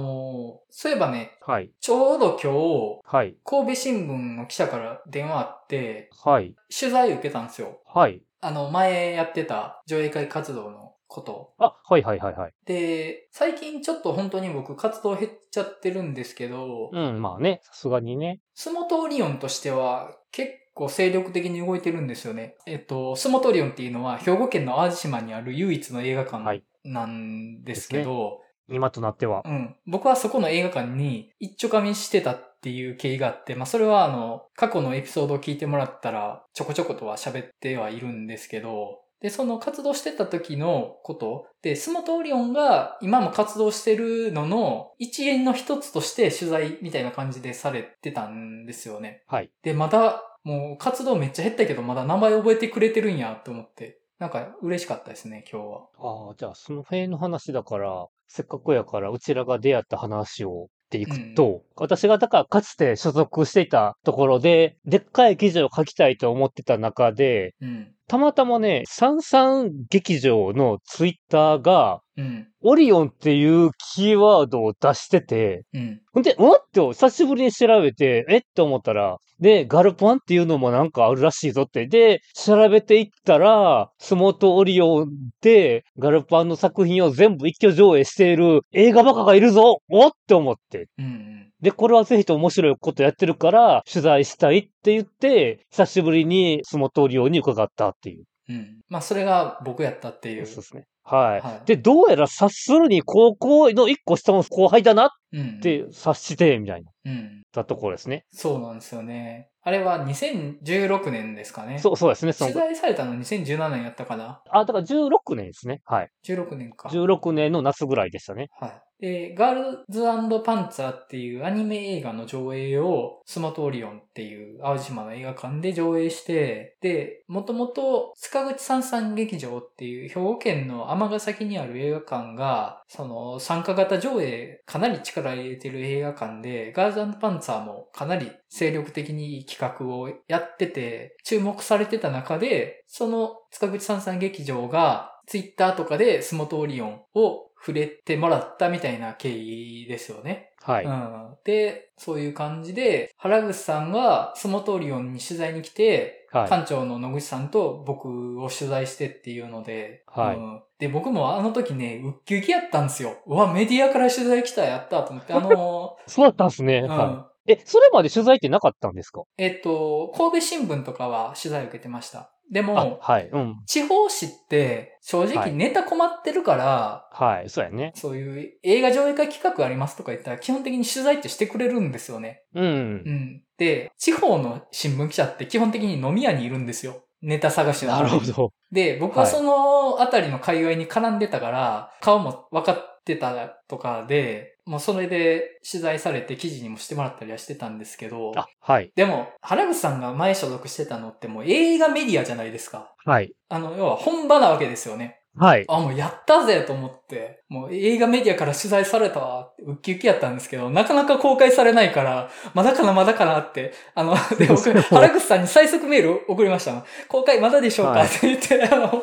そういえばね、はい。ちょうど今日、はい。神戸新聞の記者から電話あって、はい。取材受けたんですよ。はい。あの、前やってた上映会活動のこと。あ、はいはいはいはい。で、最近ちょっと本当に僕活動減っちゃってるんですけど、うん、まあね、さすがにね。スモトオリオンとしては結構精力的に動いてるんですよね。えっと、スモトオリオンっていうのは兵庫県の淡路島にある唯一の映画はい館なんですけど、今となっては。うん。僕はそこの映画館に一丁噛みしてたっていう経緯があって、まあそれはあの、過去のエピソードを聞いてもらったらちょこちょことは喋ってはいるんですけど、で、その活動してた時のこと、で、スモトオリオンが今も活動してるのの一円の一つとして取材みたいな感じでされてたんですよね。はい。で、まだ、もう活動めっちゃ減ったけど、まだ名前覚えてくれてるんやと思って、なんか嬉しかったですね、今日は。ああ、じゃあその辺の話だから、せっかくやから、うちらが出会った話をっていくと、私がだからかつて所属していたところで、でっかい記事を書きたいと思ってた中で、うん。たまたまね、三三劇場のツイッターが、うん。オリオンっていうキーワードを出してて、うん。ほんで、おっと、久しぶりに調べて、えって思ったら、で、ガルパンっていうのもなんかあるらしいぞって。で、調べていったら、スモートオリオンで、ガルパンの作品を全部一挙上映している映画バカがいるぞおって思って。うん。うん。で、これはぜひと面白いことやってるから、取材したいって言って、久しぶりにスモートオリオンに伺ったっていう。うん。まあ、それが僕やったっていう。そうですね。はい。はいで、どうやら察するに高校の一個下の後輩だなっうん。て察して、みたいな、うん。たところですね。そうなんですよね。あれは2016年ですかね。そう、そうですね。取材されたの2017年やったかなあ、だから16年ですね。はい。?16 年か。16年の夏ぐらいでしたね。はい。で、ガールズパンツァーっていうアニメ映画の上映をスマトオリオンっていう淡路島の映画館で上映して、で、もともと塚口三三劇場っていう兵庫県の尼崎にある映画館が、その参加型上映かなり力入れてる映画館で、ガールズパンツァーもかなり精力的に企画をやってて、注目されてた中で、その塚口三三劇場がツイッターとかでスモトオリオンを触れてもらったみたいな経緯ですよね。はい。うん。で、そういう感じで、原口さんがスモトオリオンに取材に来て、はい。館長の野口さんと僕を取材してっていうので、はいうんで、僕もあの時ね、ウッキウキやったんですよ。うわ、メディアから取材来たやったと思って、あの そうだったんですね。ー、うんはい。え、それまで取材ってなかったんですか？えっと、神戸新聞とかは取材受けてました。であも、、はい。うん。地方紙って正はい直ネタ困ってるから、はい。そうやね。そういう映画上映会企画ありますとか言ったら基本的に取材ってしてくれるんですよね。うんう。ん。で、地方の新聞記者って基本的に飲み屋にいるんですよ。ネタ探しのなるほど。で、僕はそのあたりの界隈に絡んでたから、顔も分かってたとかで、もうそれで取材されて記事にもしてもらったりはしてたんですけど、あ、はい。でも、原口さんが前所属してたのってもう映画メディアじゃないですか。はい。あの、要は本場なわけですよね。はい。あ、もうやったぜと思って、もう映画メディアから取材されたわって、ウッキウキやったんですけど、なかなか公開されないから、まだかなまだかなって、あの、で、僕、原口さんに最速メール送りましたの。公開まだでしょうか、はいって言って、あの、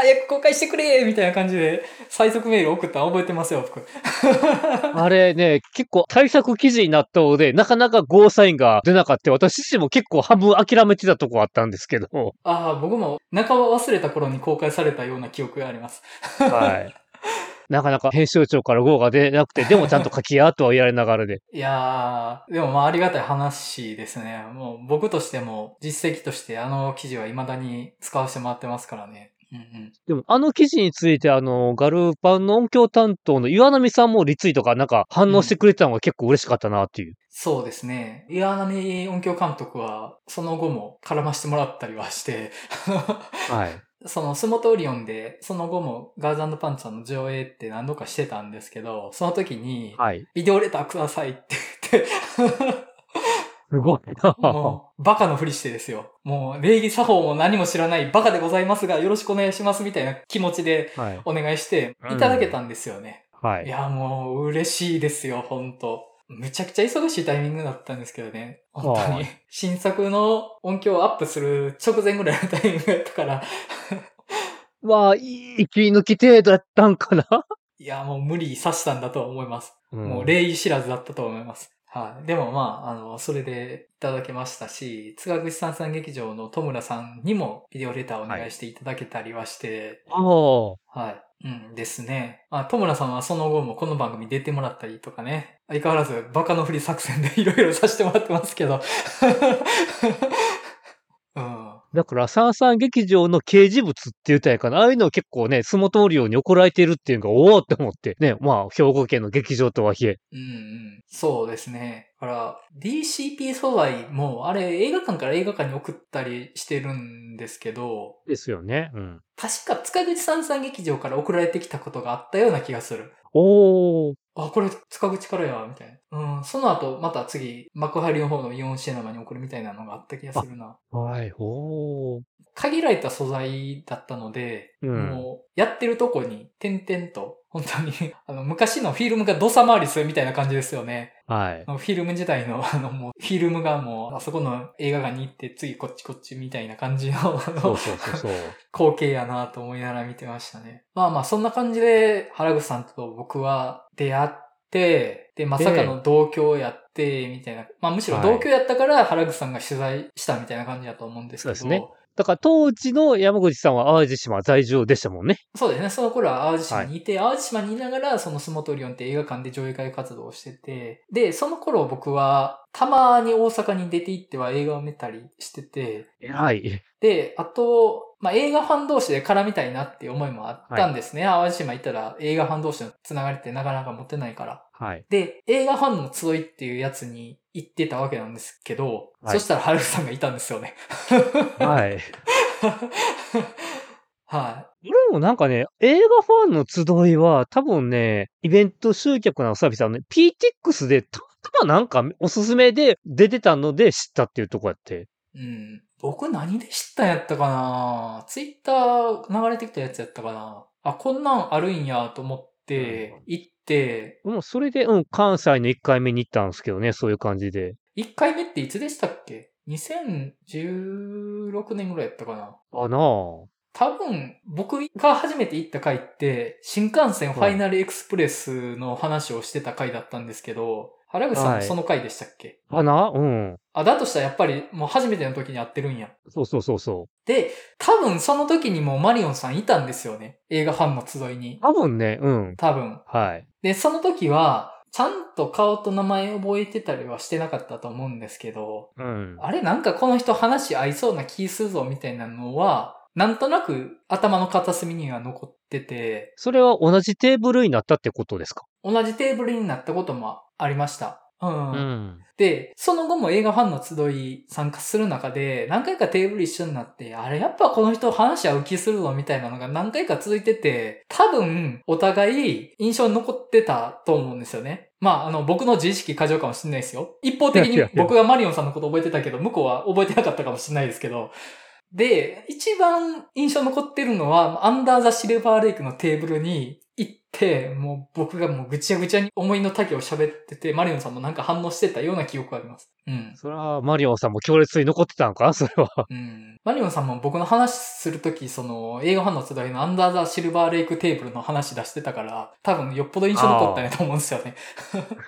早く公開してくれみたいな感じで、最速メール送ったの覚えてますよ、僕。あれね、結構対策記事になったので、なかなかゴーサインが出なかった。私自身も結構半分諦めてたとこあったんですけど。ああ、僕も中は忘れた頃に公開されたような記憶があります。はい。なかなか編集長から GO が出なくて、でもちゃんと書きやとは言われながらで。いやー、でもまあありがたい話ですね。もう僕としても実績としてあの記事は未だに使わせてもらってますからね。うんうん。でも、あの記事について、あの、ガルパンの音響担当の岩波さんもリツイートかなんか反応してくれたのが結構嬉しかったなっていう。そうですね。岩波音響監督はその後も絡ましてもらったりはして、はい。そのスモトオリオンで、その後もガーズパンツァーの上映って何度かしてたんですけど、その時に、はい。ビデオレターくださいって言って、すごいな。もう、バカのふりしてですよ。もう、礼儀作法も何も知らないバカでございますが、よろしくお願いしますみたいな気持ちではい。お願いして、いただけたんですよね。はいい。や、もう、嬉しいですよ、本当めちゃくちゃ忙しいタイミングだったんですけどね。本当にはい。新作の音響をアップする直前ぐらいのタイミングだったから、まあ、いい息抜き程度やったんかな、いや、もう無理さしたんだとは思います。うんもう礼儀知らずだったと思います。はい。でもまあ、あの、それでいただけましたし、津川口さんさん劇場の戸村さんにもビデオレターをお願いしていただけたりはして、ああ。はい。うんですね。あ、戸村さんはその後もこの番組出てもらったりとかね。相変わらずバカのふり作戦でいろいろさせてもらってますけど。うん。だから、三三劇場の掲示物って言ったらいいかな。ああいうのを結構ね、相撲通るように怒られてるっていうのが、おおって思って。ね、まあ、兵庫県の劇場とはいえ。うんうん。そうですね。だから、DCP 素材も、あれ映画館から映画館に送ったりしてるんですけど、ですよね。うん。確か塚口三三劇場から送られてきたことがあったような気がする。おー。あ、これ塚口からや、みたいな。うん。その後、また次、幕張の方のイオンシネマに送るみたいなのがあった気がするな。はい、おー。限られた素材だったので、うんもう、やってるとこに、点々と、本当に、あの、昔のフィルムが土佐回りするみたいな感じですよね。はい。フィルム自体の、あの、もう、フィルムがもう、あそこの映画館に行って、次こっちこっちみたいな感じの、あ そうの、そうそう。光景やなと思いながら見てましたね。まあまあ、そんな感じで、原口さんと僕は出会って、で、まさかの同居やって、みたいな。まあむしろ同居やったから、原口さんが取材したみたいな感じだと思うんですけど。そうですねだから当時の山口さんは淡路島在住でしたもんね。そうですね。その頃は淡路島にいて、淡路島にいながら、そのスモトリオンって映画館で上映会活動をしてて、で、その頃僕は、たまに大阪に出て行っては映画を見たりしてて、はい。で、あと、まあ、映画ファン同士で絡みたいなっていう思いもあったんですね。淡路島行ったら映画ファン同士のつながりってなかなか持てないから。はい。で、映画ファンの集いっていうやつに行ってたわけなんですけど、はいそしたら春ルさんがいたんですよね。はい。は俺もなんかね、映画ファンの集いは多分ね、イベント集客のサービスはね、PTX でたまたまなんかおすすめで出てたので知ったっていうとこやって。い。うん。僕何で知ったんやったかな？ツイッター流れてきたやつやったかな？あ、こんなんあるんやと思って、行って、もうそれで、うん、関西の1回目に行ったんですけどね、そういう感じで。1回目っていつでしたっけ ?2016 年ぐらいやったかなあなあ。多分、僕が初めて行った回って、新幹線ファイナルエクスプレスの話をしてた回だったんですけど、原口さんもはいその回でしたっけ、あな？うん。あ、だとしたらやっぱりもう初めての時に会ってるんや。そうそうそうそう。で、多分その時にもうマリオンさんいたんですよね。映画ファンの集いに。多分ね、うん。多分。はい。で、その時は、ちゃんと顔と名前覚えてたりはしてなかったと思うんですけど、うん。あれなんかこの人話合いそうな気するぞみたいなのは、なんとなく頭の片隅には残ってて、それは同じテーブルになったってことですか？同じテーブルになったこともありました。うん。うん。で、その後も映画ファンの集い参加する中で、何回かテーブル一緒になって、あれやっぱこの人話合う気するぞみたいなのが何回か続いてて、多分お互い印象に残ってたと思うんですよね。まあ、あの、僕の自意識過剰かもしれないですよ。一方的に僕がマリオンさんのこと覚えてたけど、向こうは覚えてなかったかもしれないですけど、で、一番印象残ってるのは、アンダーザ・シルバーレイクのテーブルにもう僕がもうぐちゃぐちゃに思いの丈を喋ってて、マリオンさんもなんか反応してたような記憶があります。うん。それはマリオンさんも強烈に残ってたのか？な それは。うん。マリオンさんも僕の話するとき、その、映画ファンの集いのアンダーザ・シルバーレイクテーブルの話出してたから、多分よっぽど印象残ったねと思うんですよね。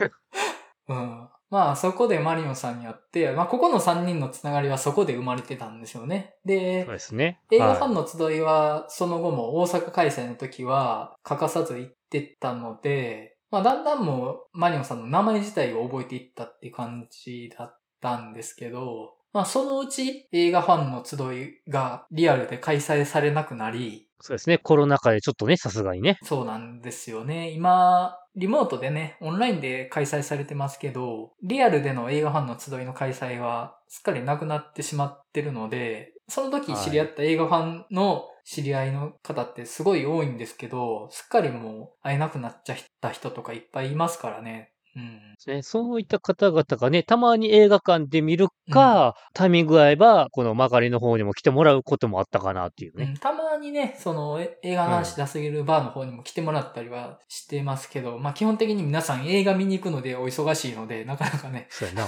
うん。ままあそこでマリオンさんに会って、まあここの3人のつながりはそこで生まれてたんですよね。でそう、ですね。映画ファはいンの集いは、その後も大阪開催の時は欠かさず行ってたので、まあだんだんもうマリオンさんの名前自体を覚えていったって感じだったんですけど、まあそのうち映画ファンの集いがリアルで開催されなくなり、そうですね。コロナ禍でちょっとね、さすがにね。そうなんですよね。今、リモートでね、オンラインで開催されてますけど、リアルでの映画ファンの集いの開催はすっかりなくなってしまってるので、その時知り合った映画ファンの知り合いの方ってすごい多いんですけど、すっかりもう会えなくなっちゃった人とかいっぱいいますからね。うん。ねそういった方々がね、たまに映画館で見るか、タイミング合えば、この曲がりの方にも来てもらうこともあったかなっていうね。うんたまにね、そのえ映画の話出すぎるバーの方にも来てもらったりはしてますけど、まあ基本的に皆さん映画見に行くのでお忙しいので、なかなかね、そうやな。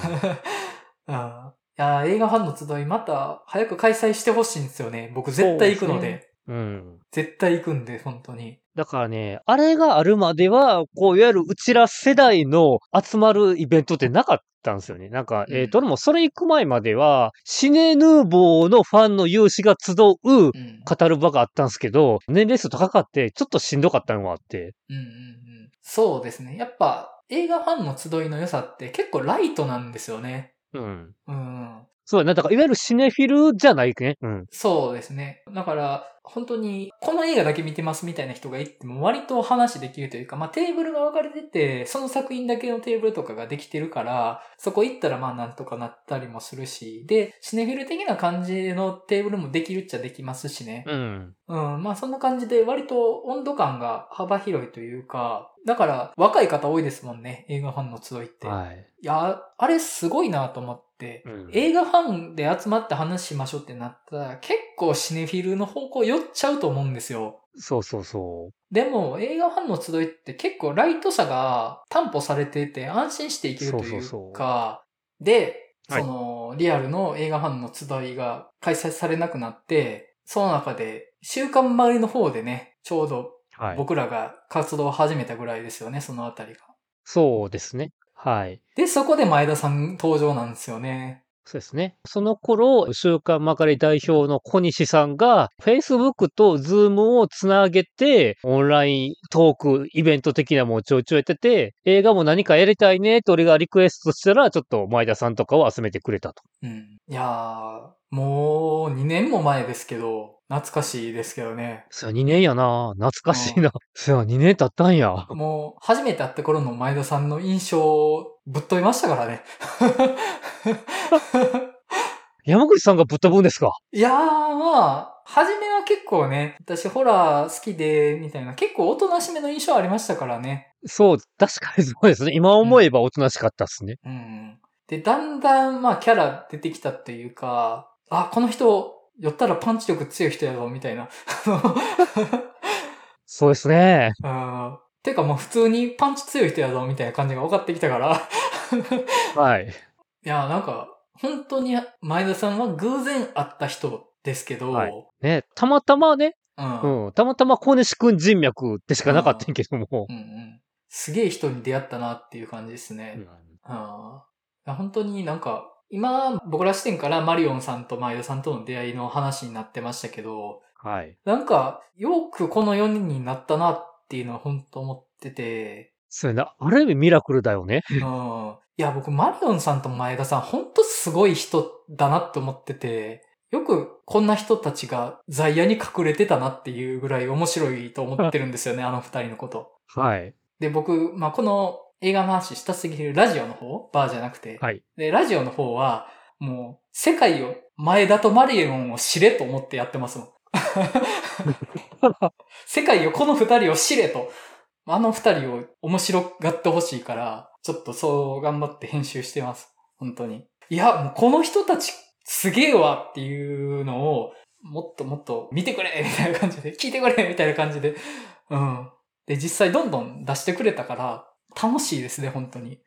あ いや映画ファンの集いまた早く開催してほしいんですよね。僕絶対行くので。そうん。絶対行くんで、本当に。だからね、あれがあるまでは、こう、いわゆるうちら世代の集まるイベントってなかったんですよね。なんか、うんえっ、と、でもそれ行く前までは、シネヌーボーのファンの有志が集う、うん。語る場があったんですけど、年齢数高かって、ちょっとしんどかったのがあって。うんうんうん。そうですね。やっぱ映画ファンの集いの良さって結構ライトなんですよね。うん。うん。そうやな。だから、いわゆるシネフィルじゃないね。うん。そうですね。だから、本当に、この映画だけ見てますみたいな人がいても割と話できるというか、まあテーブルが分かれてて、その作品だけのテーブルとかができてるから、そこ行ったらまあなんとかなったりもするし、で、シネフィル的な感じのテーブルもできるっちゃできますしね。うん。うん、まあそんな感じで割と温度感が幅広いというか、だから若い方多いですもんね、映画ファンの集いって。はい。いや、あれすごいなと思って、うん映画ファンで集まって話しましょうってなったら、結構シネフィルの方向寄っちゃうと思うんですよ。そうそうそでも、映画ファンの集いって結構ライトさが担保されてて安心していけるというか、そうそうそうで、はいその、リアルの映画ファンの集いが開催されなくなって、その中で、週刊周りの方でね、ちょうどう。はい。僕らが活動を始めたぐらいですよね、そのあたりが。そうですね。はい。で、そこで前田さん登場なんですよね。そうですね。その頃、週刊まかり代表の小西さんが、Facebook と Zoom をつなげて、オンライントーク、イベント的なものをちょいちょいやってて、映画も何かやりたいねって俺がリクエストしたら、ちょっと前田さんとかを集めてくれたと。うん。いやー、もう2年も前ですけど、懐かしいですけどね。そや、2年やな懐かしいな。そや、2年経ったんや。もう、初めて会った頃の前田さんの印象をぶっ飛びましたからね。山口さんがぶっ飛ぶんですか？いやー、まあ、初めは結構ね、私ホラー好きで、みたいな、結構おとなしめの印象ありましたからね。そう、確かにそうですね。今思えばおとなしかったっすね。うん。で、だんだん、まあ、キャラ出てきたっていうか、あ、この人、寄ったらパンチ力強い人やぞ、みたいな。そうですね。うん。てかもう普通にパンチ強い人やぞ、みたいな感じが分かってきたから。はい。いや、なんか、本当に前田さんは偶然会った人ですけど、はいね、たまたまね、うん、うん、たまたま小西くん人脈でしかなかったんやけども。うんうんすげえ人に出会ったなっていう感じですね。うんあいや本当になんか、今、僕ら視点からマリオンさんと前田さんとの出会いの話になってましたけど、はい。なんか、よくこの4人になったなっていうのは本当思ってて、そうやな。ある意味ミラクルだよね。うん。いや、僕、マリオンさんと前田さん、本当すごい人だなって思ってて、よくこんな人たちが在野に隠れてたなっていうぐらい面白いと思ってるんですよね、あの二人のこと。はい。で、僕、まあ、この映画の話したすぎるラジオの方バーじゃなくて。はい。で、ラジオの方は、もう、世界を前田とマリオンを知れと思ってやってますもん。世界をこの二人を知れと。あの二人を面白がってほしいから、ちょっとそう頑張って編集してます。本当に。いや、もうこの人たちすげえわっていうのを、もっともっと見てくれみたいな感じで、聞いてくれみたいな感じで。うん。で、実際どんどん出してくれたから、楽しいですね、本当に。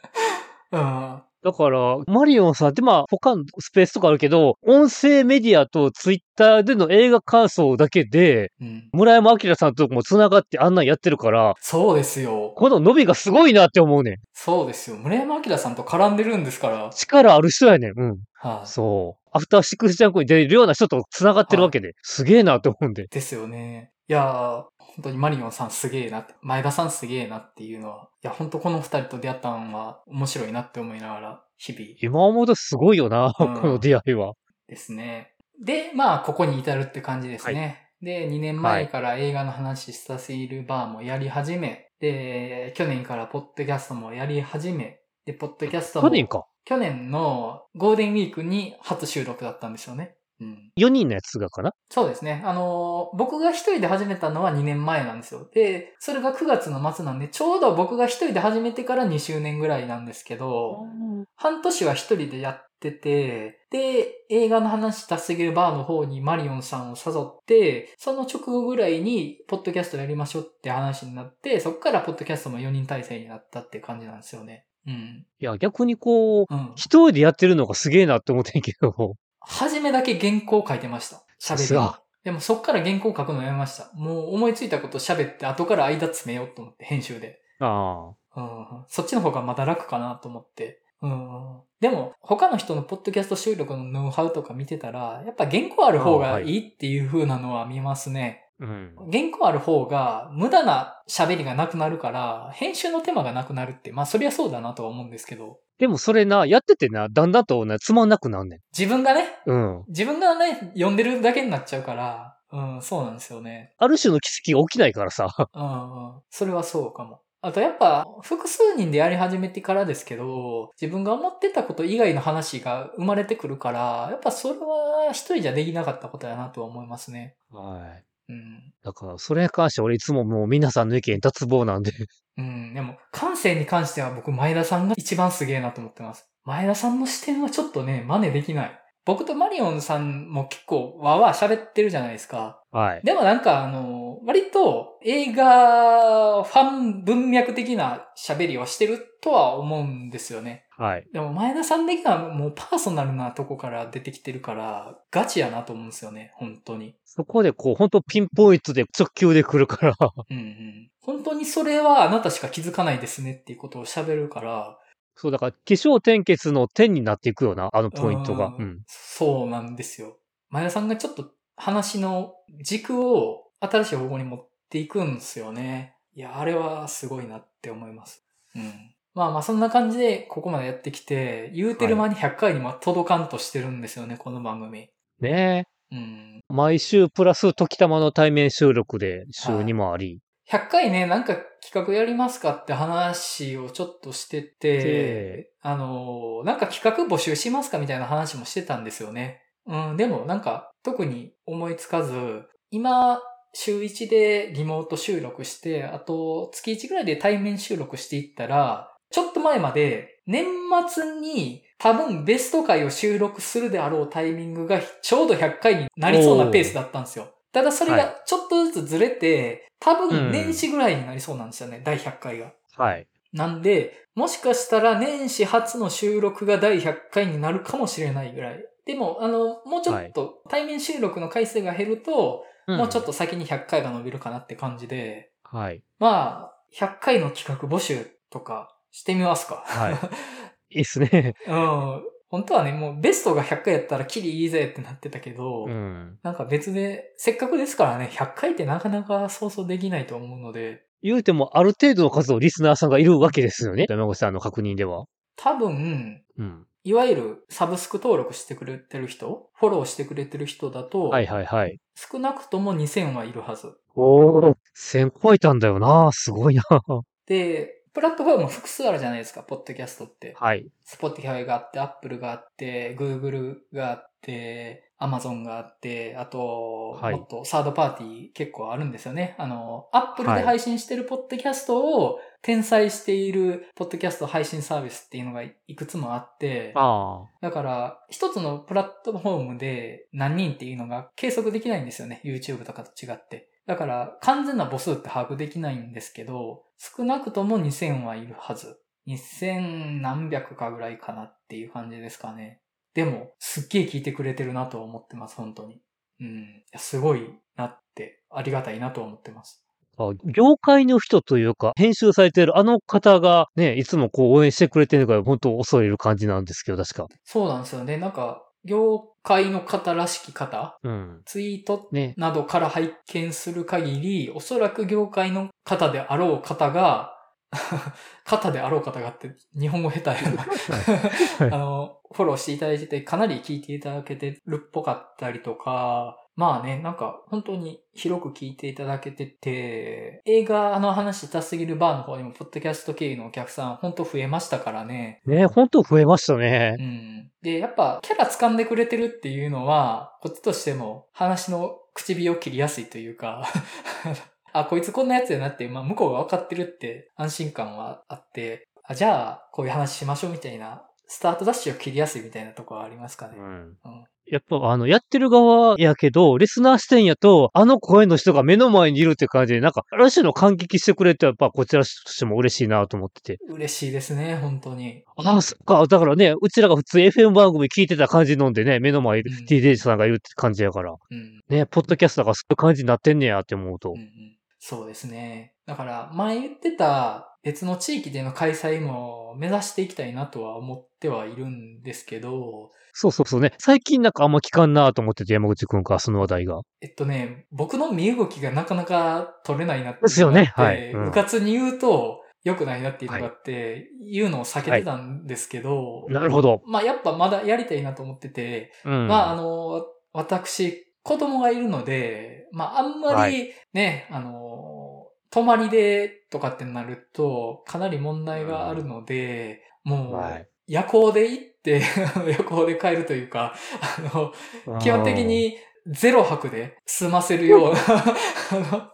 うん。だから、マリオンさんってまあ他のスペースとかあるけど、音声メディアとツイッターでの映画感想だけで、うん。村山明さんとも繋がってあんなんやってるから、そうですよ。この伸びがすごいなって思うねん。そうですよ。村山明さんと絡んでるんですから。力ある人やねん。うん。はい、そう。アフターシックスジャンクに出るような人と繋がってるわけで、すげえなって思うんで。ですよね。いやー、本当にマリオンさんすげえな前田さんすげえなっていうのは、いや、本当この二人と出会ったのは面白いなって思いながら、日々今思うとすごいよな、うんこの出会いは。ですね。で、まあ、ここに至るって感じですね。で、2年前から映画の話させるバーもやり始め、で、去年からポッドキャストもやり始め、で、ポッドキャストも去年か。去年のゴールデンウィークに初収録だったんですよね。うん。4人のやつがかな？そうですね。あのー僕が一人で始めたのは2年前なんですよ。で、それが9月の末なんで、ちょうど僕が一人で始めてから2周年ぐらいなんですけど、半年は一人でやってて、で、映画の話したすぎるバーの方にマリオンさんを誘って、その直後ぐらいに、ポッドキャストやりましょうって話になって、そっからポッドキャストも4人体制になったって感じなんですよね。うん。いや、逆にこう、うん。一人でやってるのがすげえなって思ってんけど。初めだけ原稿書いてました。喋り。でもそっから原稿書くのやめました。もう思いついたこと喋って後から間詰めようと思って、編集で。あうん、そっちの方がまだ楽かなと思って。うん、でも、他の人のポッドキャスト収録のノウハウとか見てたら、やっぱ原稿ある方がいいっていう風なのは見ますね。あ。うん。原稿ある方が無駄な喋りがなくなるから、編集の手間がなくなるって、まあそりゃそうだなとは思うんですけど、でもそれな、やっててな、だんだんとな、つまんなくなんねん。自分がね、うん。自分がね、読んでるだけになっちゃうから、うん、そうなんですよね。ある種の奇跡が起きないからさ。うんうん。それはそうかも。あとやっぱ、複数人でやり始めてからですけど、自分が思ってたこと以外の話が生まれてくるから、やっぱそれは一人じゃできなかったことやなとは思いますね。はい。うん。だから、それに関して俺いつももう皆さんの意見脱帽なんで。うん。でも、感性に関しては僕、前田さんが一番すげえなと思ってます。前田さんの視点はちょっとね、真似できない。僕とマリオンさんも結構わーわー喋ってるじゃないですか。はい。でもなんかあの、割と映画ファン文脈的な喋りをしてるとは思うんですよね。はい。でも前田さん的にはもうパーソナルなとこから出てきてるから、ガチやなと思うんですよね、本当に。そこでこう、本当ピンポイントで直球で来るから。うんうん。本当にそれはあなたしか気づかないですねっていうことを喋るから、そう、だから、化粧転結の点になっていくよな、あのポイントが。ううんん。そうなんですよ。前田さんがちょっと話の軸を新しい方向に持っていくんですよね。いや、あれはすごいなって思います。うん。まあまあそんな感じでここまでやってきて、言うてる間に100回にも届かんとしてるんですよね、この番組。ねうん。え。毎週プラス時たまの対面収録で週2もあり。100回ね、なんか企画やりますかって話をちょっとしててで、あの、なんか企画募集しますかみたいな話もしてたんですよね。うん、でもなんか特に思いつかず、今、週1でリモート収録して、あと月1ぐらいで対面収録していったら、ちょっと前まで年末に多分ベスト回を収録するであろうタイミングがちょうど100回になりそうなペースだったんですよ。ただそれはがちょっとずつずれて、多うん分年始ぐらいになりそうなんですよね、第100回が。はい。なんで、もしかしたら年始初の収録が第100回になるかもしれないぐらい。でも、あの、もうちょっと対面収録の回数が減ると、もうちょっと。と先に100回が伸びるかなって感じで、はい。まあ、100回の企画募集とかしてみますか。はい いいっすね。うん。本当はね、もうベストが100回やったらキリいいぜってなってたけど、うん。なんか別で、せっかくですからね、100回ってなかなか想像できないと思うので、言うても、ある程度の数のリスナーさんがいるわけですよね。山口さんの確認では。多分、うん。いわゆるサブスク登録してくれてる人、フォローしてくれてる人だと、はいはいはい。少なくとも2000はいるはず。おー。1000超えたんだよな。すごいな。で、プラットフォーム複数あるじゃないですか、ポッドキャストって。はい。Spotify があって、Apple があって、Google があって、Amazon があって、あと、はいもっとサードパーティー結構あるんですよね。あの、Apple ではい配信してるポッドキャストを転載しているポッドキャスト配信サービスっていうのがいくつもあって、あだから、一つのプラットフォームで何人っていうのが計測できないんですよね。YouTube とかと違って。だから、完全な母数って把握できないんですけど、少なくとも2000はいるはず。2000何百かぐらいかなっていう感じですかね。でも、すっげえ聞いてくれてるなと思ってます、本当に。うん。すごいなって、ありがたいなと思ってます。あ業界の人というか、編集されてるあの方がね、いつもこう応援してくれてるから、本当恐れる感じなんですけど、確か。そうなんですよね。なんか、業界の方らしき方、うん。ツイートね。などから拝見する限り、おそらく業界の方であろう方が、方であろう方がって、日本語下手やな。あの、フォローしていただいてて、かなり聞いていただけてるっぽかったりとか、まあね、なんか本当に広く聞いていただけてて、映画の話したすぎるバーの方にも、ポッドキャスト経由のお客さん、本当増えましたからね。ね、本当増えましたねう。ん。で、やっぱキャラ掴んでくれてるっていうのは、こっちとしても話の唇を切りやすいというか、あ、こいつこんなやつやなって、まあ向こうが分かってるって安心感はあって、あじゃあこういう話しましょうみたいな、スタートダッシュを切りやすいみたいなところはありますかね。うんうんやっぱ、あの、やってる側やけど、リスナー視点やと、あの声の人が目の前にいるって感じで、なんか、ある種の感激してくれて、やっぱこちらとしても嬉しいなと思ってて。嬉しいですね、本当に。ああ、そっか。だからね、うちらが普通 FM 番組聞いてた感じ飲んでね、目の前にうん TJ さんがいるって感じやから。うん。ね、ポッドキャスターがそういう感じになってんねやって思うとうん。うんそうですね。だから、前言ってた別の地域での開催も目指していきたいなとは思ってはいるんですけど、そうそうそうね。最近なんかあんま聞かんなと思ってて、山口くんか、その話題が。えっとね、僕の身動きがなかなか取れないなってですよねはいうん部活に言うと良くないなっていうのがあって、言うのを避けてたんですけど、なるほど。まあやっぱまだやりたいなと思ってて、うん。まああの、私、子供がいるので、まああんまはりね、あの、泊まりでとかってなると、かなり問題があるので、もう、はい。夜行で行って、夜行で帰るというか、あの、基本的にゼロ泊で済ませるような、あの、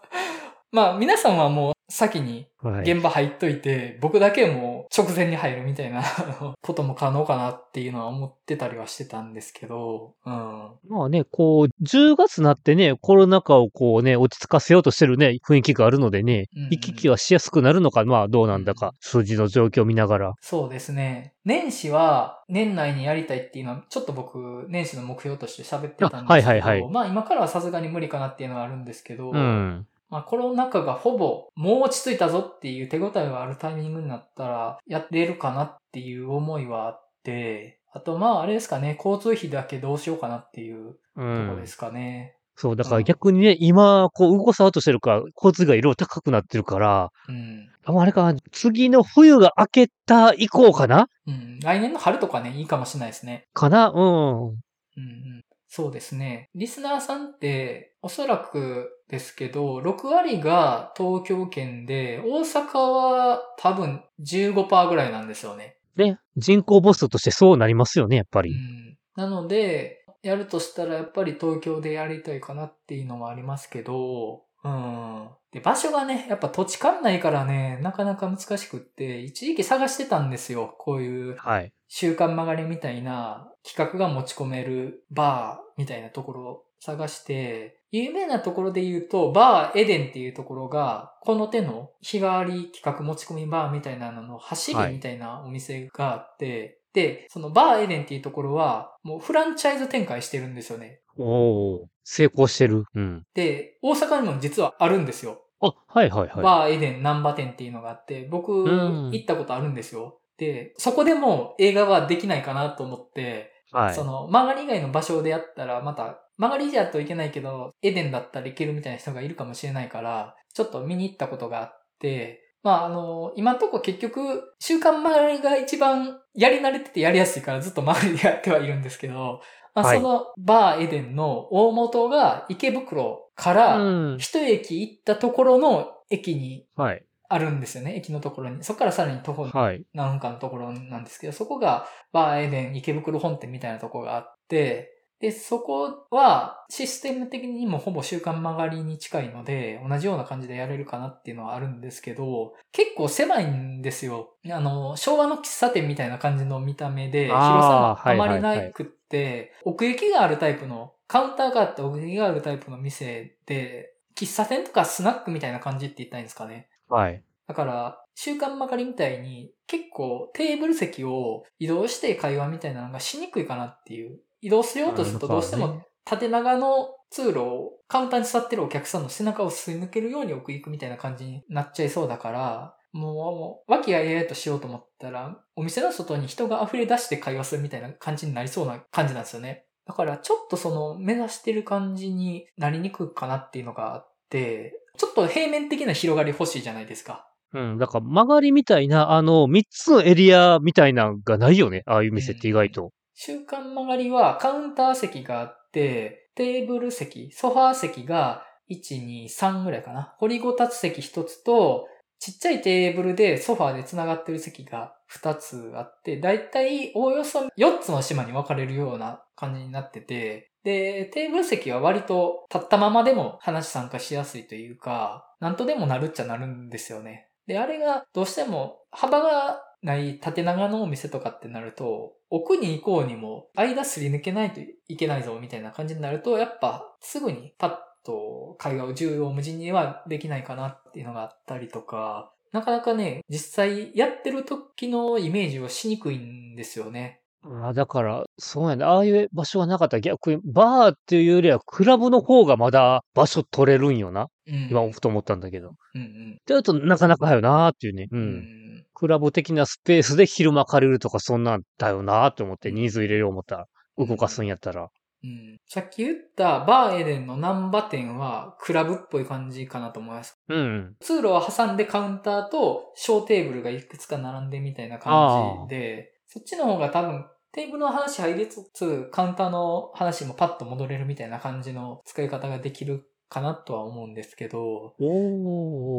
まあ皆さんはもう先にはい、現場入っといて、僕だけもう直前に入るみたいな ことも可能かなっていうのは思ってたりはしてたんですけど、うん。まあね、こう、10月になってね、コロナ禍をこうね、落ち着かせようとしてるね、雰囲気があるのでね、うんうん行き来はしやすくなるのか、まあどうなんだか、数字の状況を見ながら。そうですね。年始は年内にやりたいっていうのは、ちょっと僕、年始の目標として喋ってたんですけど、あはいはいはいまあ今からはさすがに無理かなっていうのはあるんですけど、うん。まあコロナ禍がほぼもう落ち着いたぞっていう手応えがあるタイミングになったらやれるかなっていう思いはあって、あとまああれですかね、交通費だけどうしようかなっていううところんで。すかね。そう、だから逆にね、今、こう、動かそうとしてるから、交通が色々高くなってるから、うん。ああれかな、次の冬が明けた以降かな？うん。来年の春とかね、いいかもしれないですね。かな？うん。うんうん。そうですね。リスナーさんって、おそらくですけど、6割が東京圏で、大阪は多分15%ぐらいなんですよね。ね、人口母数としてそうなりますよね、やっぱり。うん。なので、やるとしたらやっぱり東京でやりたいかなっていうのもありますけど、うん。で、場所がね、やっぱ土地勘ないからね、なかなか難しくって、一時期探してたんですよ。こういうはい。週刊曲がりみたいな企画が持ち込めるバーみたいなところを探して、有名なところで言うと、バーエデンっていうところが、この手の日替わり企画持ち込みバーみたいなのの走りみたいなお店があって、で、そのバーエデンっていうところは、もうフランチャイズ展開してるんですよね。おー、成功してる。うん。で、大阪にも実はあるんですよ。あ、はいはいはい。バーエデン難波店っていうのがあって、僕、ん行ったことあるんですよ。で、そこでも映画はできないかなと思って、はい。その、曲がり以外の場所でやったら、また、曲がりじゃといけないけど、エデンだったらいけるみたいな人がいるかもしれないから、ちょっと見に行ったことがあって、まあ、あの、今んとこ結局、週刊曲がりが一番やり慣れててやりやすいからずっと曲がりでやってはいるんですけど、まあ、はいそのバーエデンの大元が池袋かうら、ん。一駅行ったところの駅にはい。あるんですよね、駅のところに。そこからさらに徒歩はい。何分かのところなんですけど、そこがバーエデン池袋本店みたいなところがあって、で、そこはシステム的にもほぼ週刊曲がりに近いので、同じような感じでやれるかなっていうのはあるんですけど、結構狭いんですよ。あの、昭和の喫茶店みたいな感じの見た目で、広さあーもあまりはいはいはないくって、奥行きがあるタイプの、カウンターがあって奥行きがあるタイプの店で、喫茶店とかスナックみたいな感じって言ったらいいんですかね。はい。だから、週刊曲がりみたいに結構テーブル席を移動して会話みたいなのがしにくいかなっていう。移動しようとするとどうしても縦長の通路をカウンターに座ってるお客さんの背中をすり抜けるように奥行くみたいな感じになっちゃいそうだから、もう、もう、和気あいあいとしようと思ったら、お店の外に人が溢れ出して会話するみたいな感じになりそうな感じなんですよね。だから、ちょっとその、目指してる感じになりにくいかなっていうのがあって、ちょっと平面的な広がり欲しいじゃないですか。うん。だから曲がりみたいな、あの、三つのエリアみたいなのがないよね？ああいう店って意外と。週刊曲がりはカウンター席があって、テーブル席、ソファー席が1、2、3ぐらいかな。掘りごたつ席1つと、ちっちゃいテーブルでソファーで繋がってる席が2つあって、だいたいおおよそ4つの島に分かれるような感じになってて、で、テーブル席は割と立ったままでも話参加しやすいというか、なんとでもなるっちゃなるんですよね。で、あれがどうしても幅がない縦長のお店とかってなると、奥に行こうにも間すり抜けないといけないぞみたいな感じになると、やっぱすぐにパッと会話を重要無尽にはできないかなっていうのがあったりとか、なかなかね、実際やってる時のイメージをしにくいんですよね。あだから、そうやね。ああいう場所がなかったら逆に、バーっていうよりは、クラブの方がまだ場所取れるんよな。うん。今、ふと思ったんだけど。うんうん。ってうと、なかなかよなーっていうね。う。うんん。クラブ的なスペースで昼間借りるとか、そんなんだよなーって思って、ニーズ入れよう思ったら、動かすんやったら。うん。さっき言ったバーエデンの南波店はクラブっぽい感じかなと思います。うん。通路を挟んでカウンターと小テーブルがいくつか並んでみたいな感じで、そっちの方が多分テーブルの話入りつつ、カウンターの話もパッと戻れるみたいな感じの使い方ができるかなとは思うんですけど。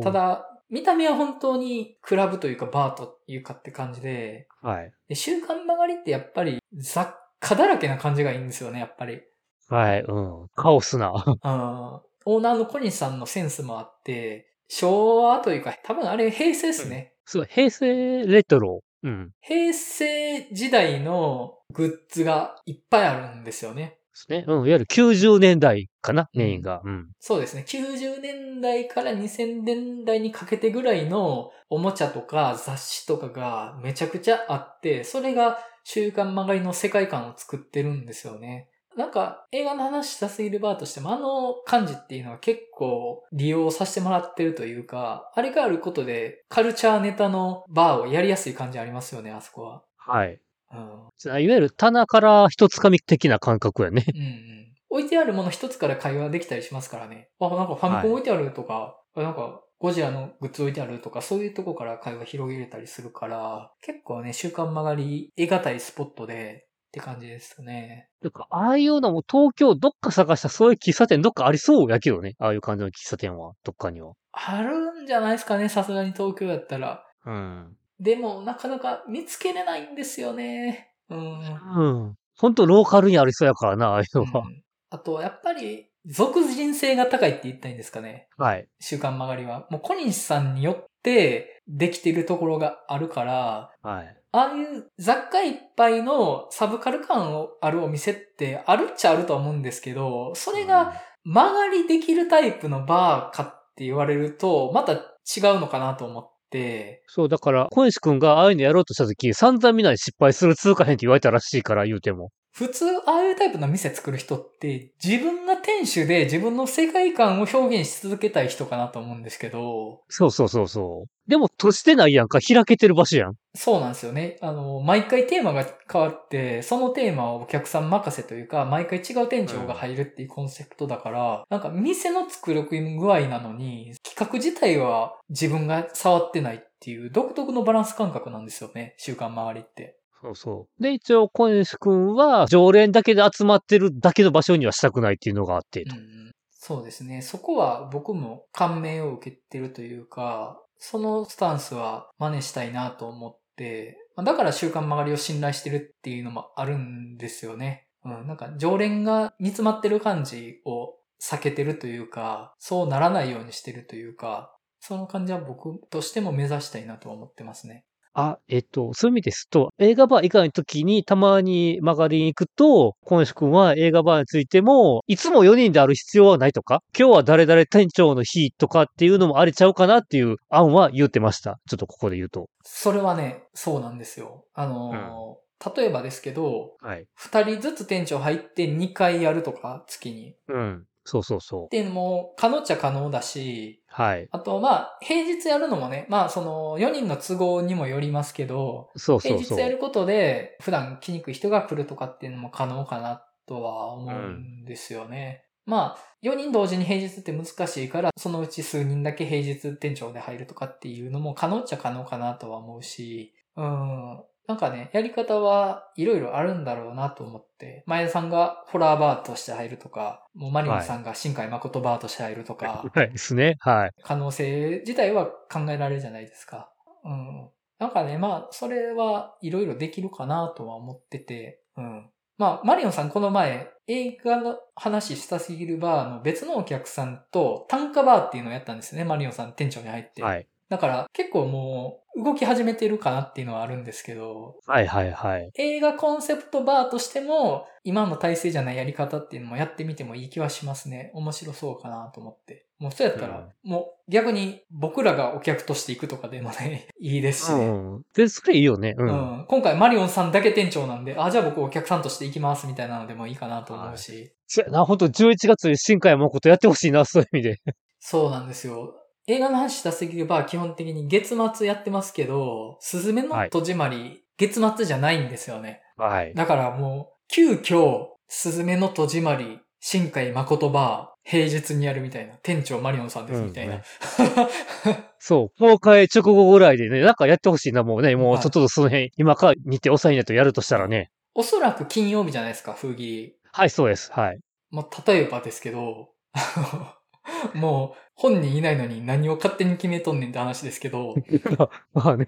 た、だ、見た目は本当にクラブというかバーというかって感じで、はい。で週刊曲がりってやっぱり雑貨だらけな感じがいいんですよね、やっぱり。はい、うん。カオスな。あ ーオーナーの小西さんのセンスもあって、昭和というか、多分あれ平成ですね。すごい、平成レトロ。うん。平成時代のグッズがいっぱいあるんですよね。ですね。うん。いわゆる90年代かな、うんメインが。うん。そうですね。90年代から2000年代にかけてぐらいのおもちゃとか雑誌とかがめちゃくちゃあって、それが週刊曲がりの世界観を作ってるんですよね。なんか映画の話したすぎるバーとしてもあの感じっていうのは結構利用させてもらってるというか、あれがあることでカルチャーネタのバーをやりやすい感じありますよね、あそこは。はい。うん。いわゆる棚から一つかみ的な感覚やね。うんうん。置いてあるもの一つから会話できたりしますからね。あ、なんかファミコン置いてあるとか、あなんかゴジラのグッズ置いてあるとか、そういうとこから会話広げれたりするから、結構ね、週刊曲がり、得難いスポットで、って感じですね。てか、ああいうのも東京どっか探したそういう喫茶店どっかありそうやけどね。ああいう感じの喫茶店は、どっかには。あるんじゃないですかね、さすがに東京やったら。うん。でも、なかなか見つけれないんですよね。うん。うん。ほんとローカルにありそうやからな、ああいうのは。うんあと、やっぱり、属人性が高いって言ったらいいんですかね。はい。週刊曲がりは。もう小西さんによってできてるところがあるから、はい。ああいう雑貨いっぱいのサブカル感をあるお店ってあるっちゃあると思うんですけど、それが曲がりできるタイプのバーかって言われると、また違うのかなと思って、そう、だから、小西くんがああいうのやろうとした時、散々見ない失敗する通過編って言われたらしいから、言うても。普通ああいうタイプの店作る人って自分が店主で自分の世界観を表現し続けたい人かなと思うんですけど、そうそうそうそう。でも、としてないやんか、開けてる場所やん。そうなんですよね。あの、毎回テーマが変わって、そのテーマはお客さん任せというか、毎回違う店長が入るっていうコンセプトだから、なんか店の作り具合なのに、企画自体は自分が触ってないっていう独特のバランス感覚なんですよね。週刊周りって。そうそう。で、一応、小西くんは、常連だけで集まってるだけの場所にはしたくないっていうのがあって、うんうんそうですね。そこは僕も感銘を受けてるというか、そのスタンスは真似したいなと思って、まあだから週刊曲がりを信頼してるっていうのもあるんですよね。うん、なんか常連が煮詰まってる感じを避けてるというか、そうならないようにしてるというか、その感じは僕としても目指したいなとは思ってますね。あ、えっと、そういう意味ですと、映画バー以外の時にたまに曲がりに行くと、小西くんは映画バーについても、いつも4人である必要はないとか、今日は誰々店長の日とかっていうのもありちゃうかなっていう案は言ってました。ちょっとここで言うと。それはね、そうなんですよ。あのー例えばですけど、はい。二人ずつ店長入って2回やるとか、月に。うん。そうそうそうっ。ていうのも可能っちゃ可能だし、はい。あとまあ、平日やるのもね、まあその4人の都合にもよりますけど、そうそうそう。平日やることで普段来にくい人が来るとかっていうのも可能かなとは思うんですよね。まあ、4人同時に平日って難しいから、そのうち数人だけ平日店長で入るとかっていうのも可能っちゃ可能かなとは思うし、うん。なんかね、やり方はいろいろあるんだろうなと思って、前田さんがホラーバーとして入るとか、もうマリオンさんが新海誠バーとして入るとか、はいですね。はい。可能性自体は考えられるじゃないですか。うん。なんかね、まあ、それはいろいろできるかなとは思ってて、うん。まあ、マリオンさんこの前、映画の話したすぎるバーの別のお客さんと単価バーっていうのをやったんですよね、マリオンさん店長に入って。はい。だから結構もう動き始めてるかなっていうのはあるんですけど、はいはいはい。映画コンセプトバーとしても、今の体制じゃないやり方っていうのもやってみてもいい気はしますね。面白そうかなと思って。もうそうやったら、もう逆に僕らがお客として行くとかでもね、いいですしね。うん。で、それいいよね。う。うんん今回マリオンさんだけ店長なんで、あ、じゃあ僕お客さんとして行きますみたいなのでもいいかなと思うし。そうやな、本当11月に新海誠やってほしいな、そういう意味で。そうなんですよ。映画の話したすぎるバー基本的に月末やってますけど、スズメの戸締まり、月末じゃないんですよね。はい。だからもう、急遽、スズメの戸締まり、新海誠バー、平日にやるみたいな。店長マリオンさんですみたいな。うん そう、公開直後ぐらいでね、なんかやってほしいな、もうね、もうはいちょっとその辺、今から日程抑えないとやるとしたらね。おそらく金曜日じゃないですか、風切り。はい、そうです。はい。もう、例えばですけど、もう、本人いないのに何を勝手に決めとんねんって話ですけど、まあね。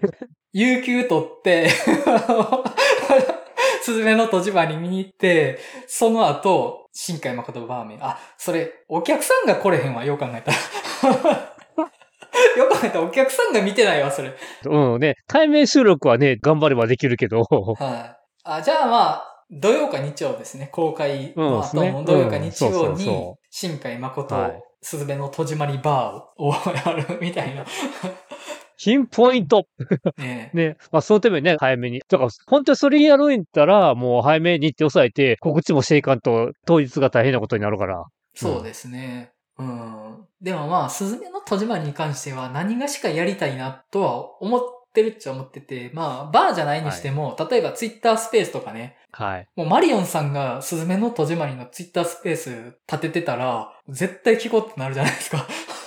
有給取って、スズメの戸締まり見に行って、その後、新海誠バーメン。あ、それ、お客さんが来れへんわ、よう考えたら。よく考えたらお客さんが見てないわ、それ。うんね、対面収録はね、頑張ればできるけど、はい。あ、じゃあまあ、土曜か日曜ですね。公開の後うんも土曜か日曜にそ、新海誠はい、すずめの戸締まりバーをやるみたいな。ピンポイントねね、まあそのためにね、早めに。だから、本当にそれやるんやったら、もう早めに日程抑えて、告知もしていかんと、当日が大変なことになるから。そうですね。うん。でもまあ、すずめの戸締まりに関しては何がしかやりたいなとは思ってるっちゃ思ってて、まあ、バーじゃないにしても、例えばツイッタースペースとかね、はい。もうマリオンさんがスズメの戸締まりのツイッタースペース立ててたら、絶対聞こうってなるじゃないですか。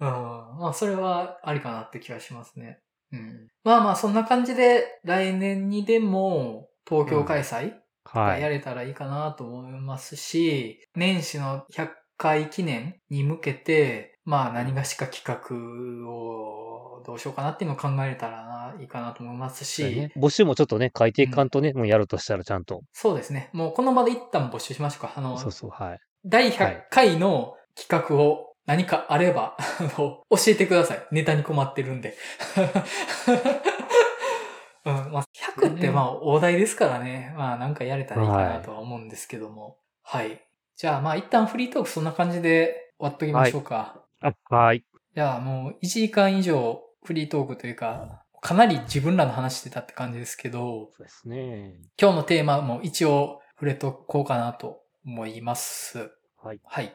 うん。まあ、それはありかなって気がしますね。うん。まあまあ、そんな感じで、来年にでも、東京開催、はい。やれたらいいかなと思いますし、年始の100回記念に向けて、まあ何がしか企画をどうしようかなっていうのを考えれたらないいかなと思いますし、ね募集もちょっとね、書いていかんとね、もうやるとしたらちゃんと。そうですね。もうこの場で一旦募集しましょうか。あの、そうそう、はい。第100回の企画を何かあれば、あの、教えてください。ネタに困ってるんで。うん、まあ、100ってまあ、大台ですからね。まあ、なんかやれたらいいかなとは思うんですけども。はい。じゃあ、まあ、一旦フリートークそんな感じで終わっときましょうか。あ、はい。じゃあ、もう1時間以上フリートークというか、かなり自分らの話してたって感じですけど、そうですね。今日のテーマも一応触れとこうかなと思います。はい。はい。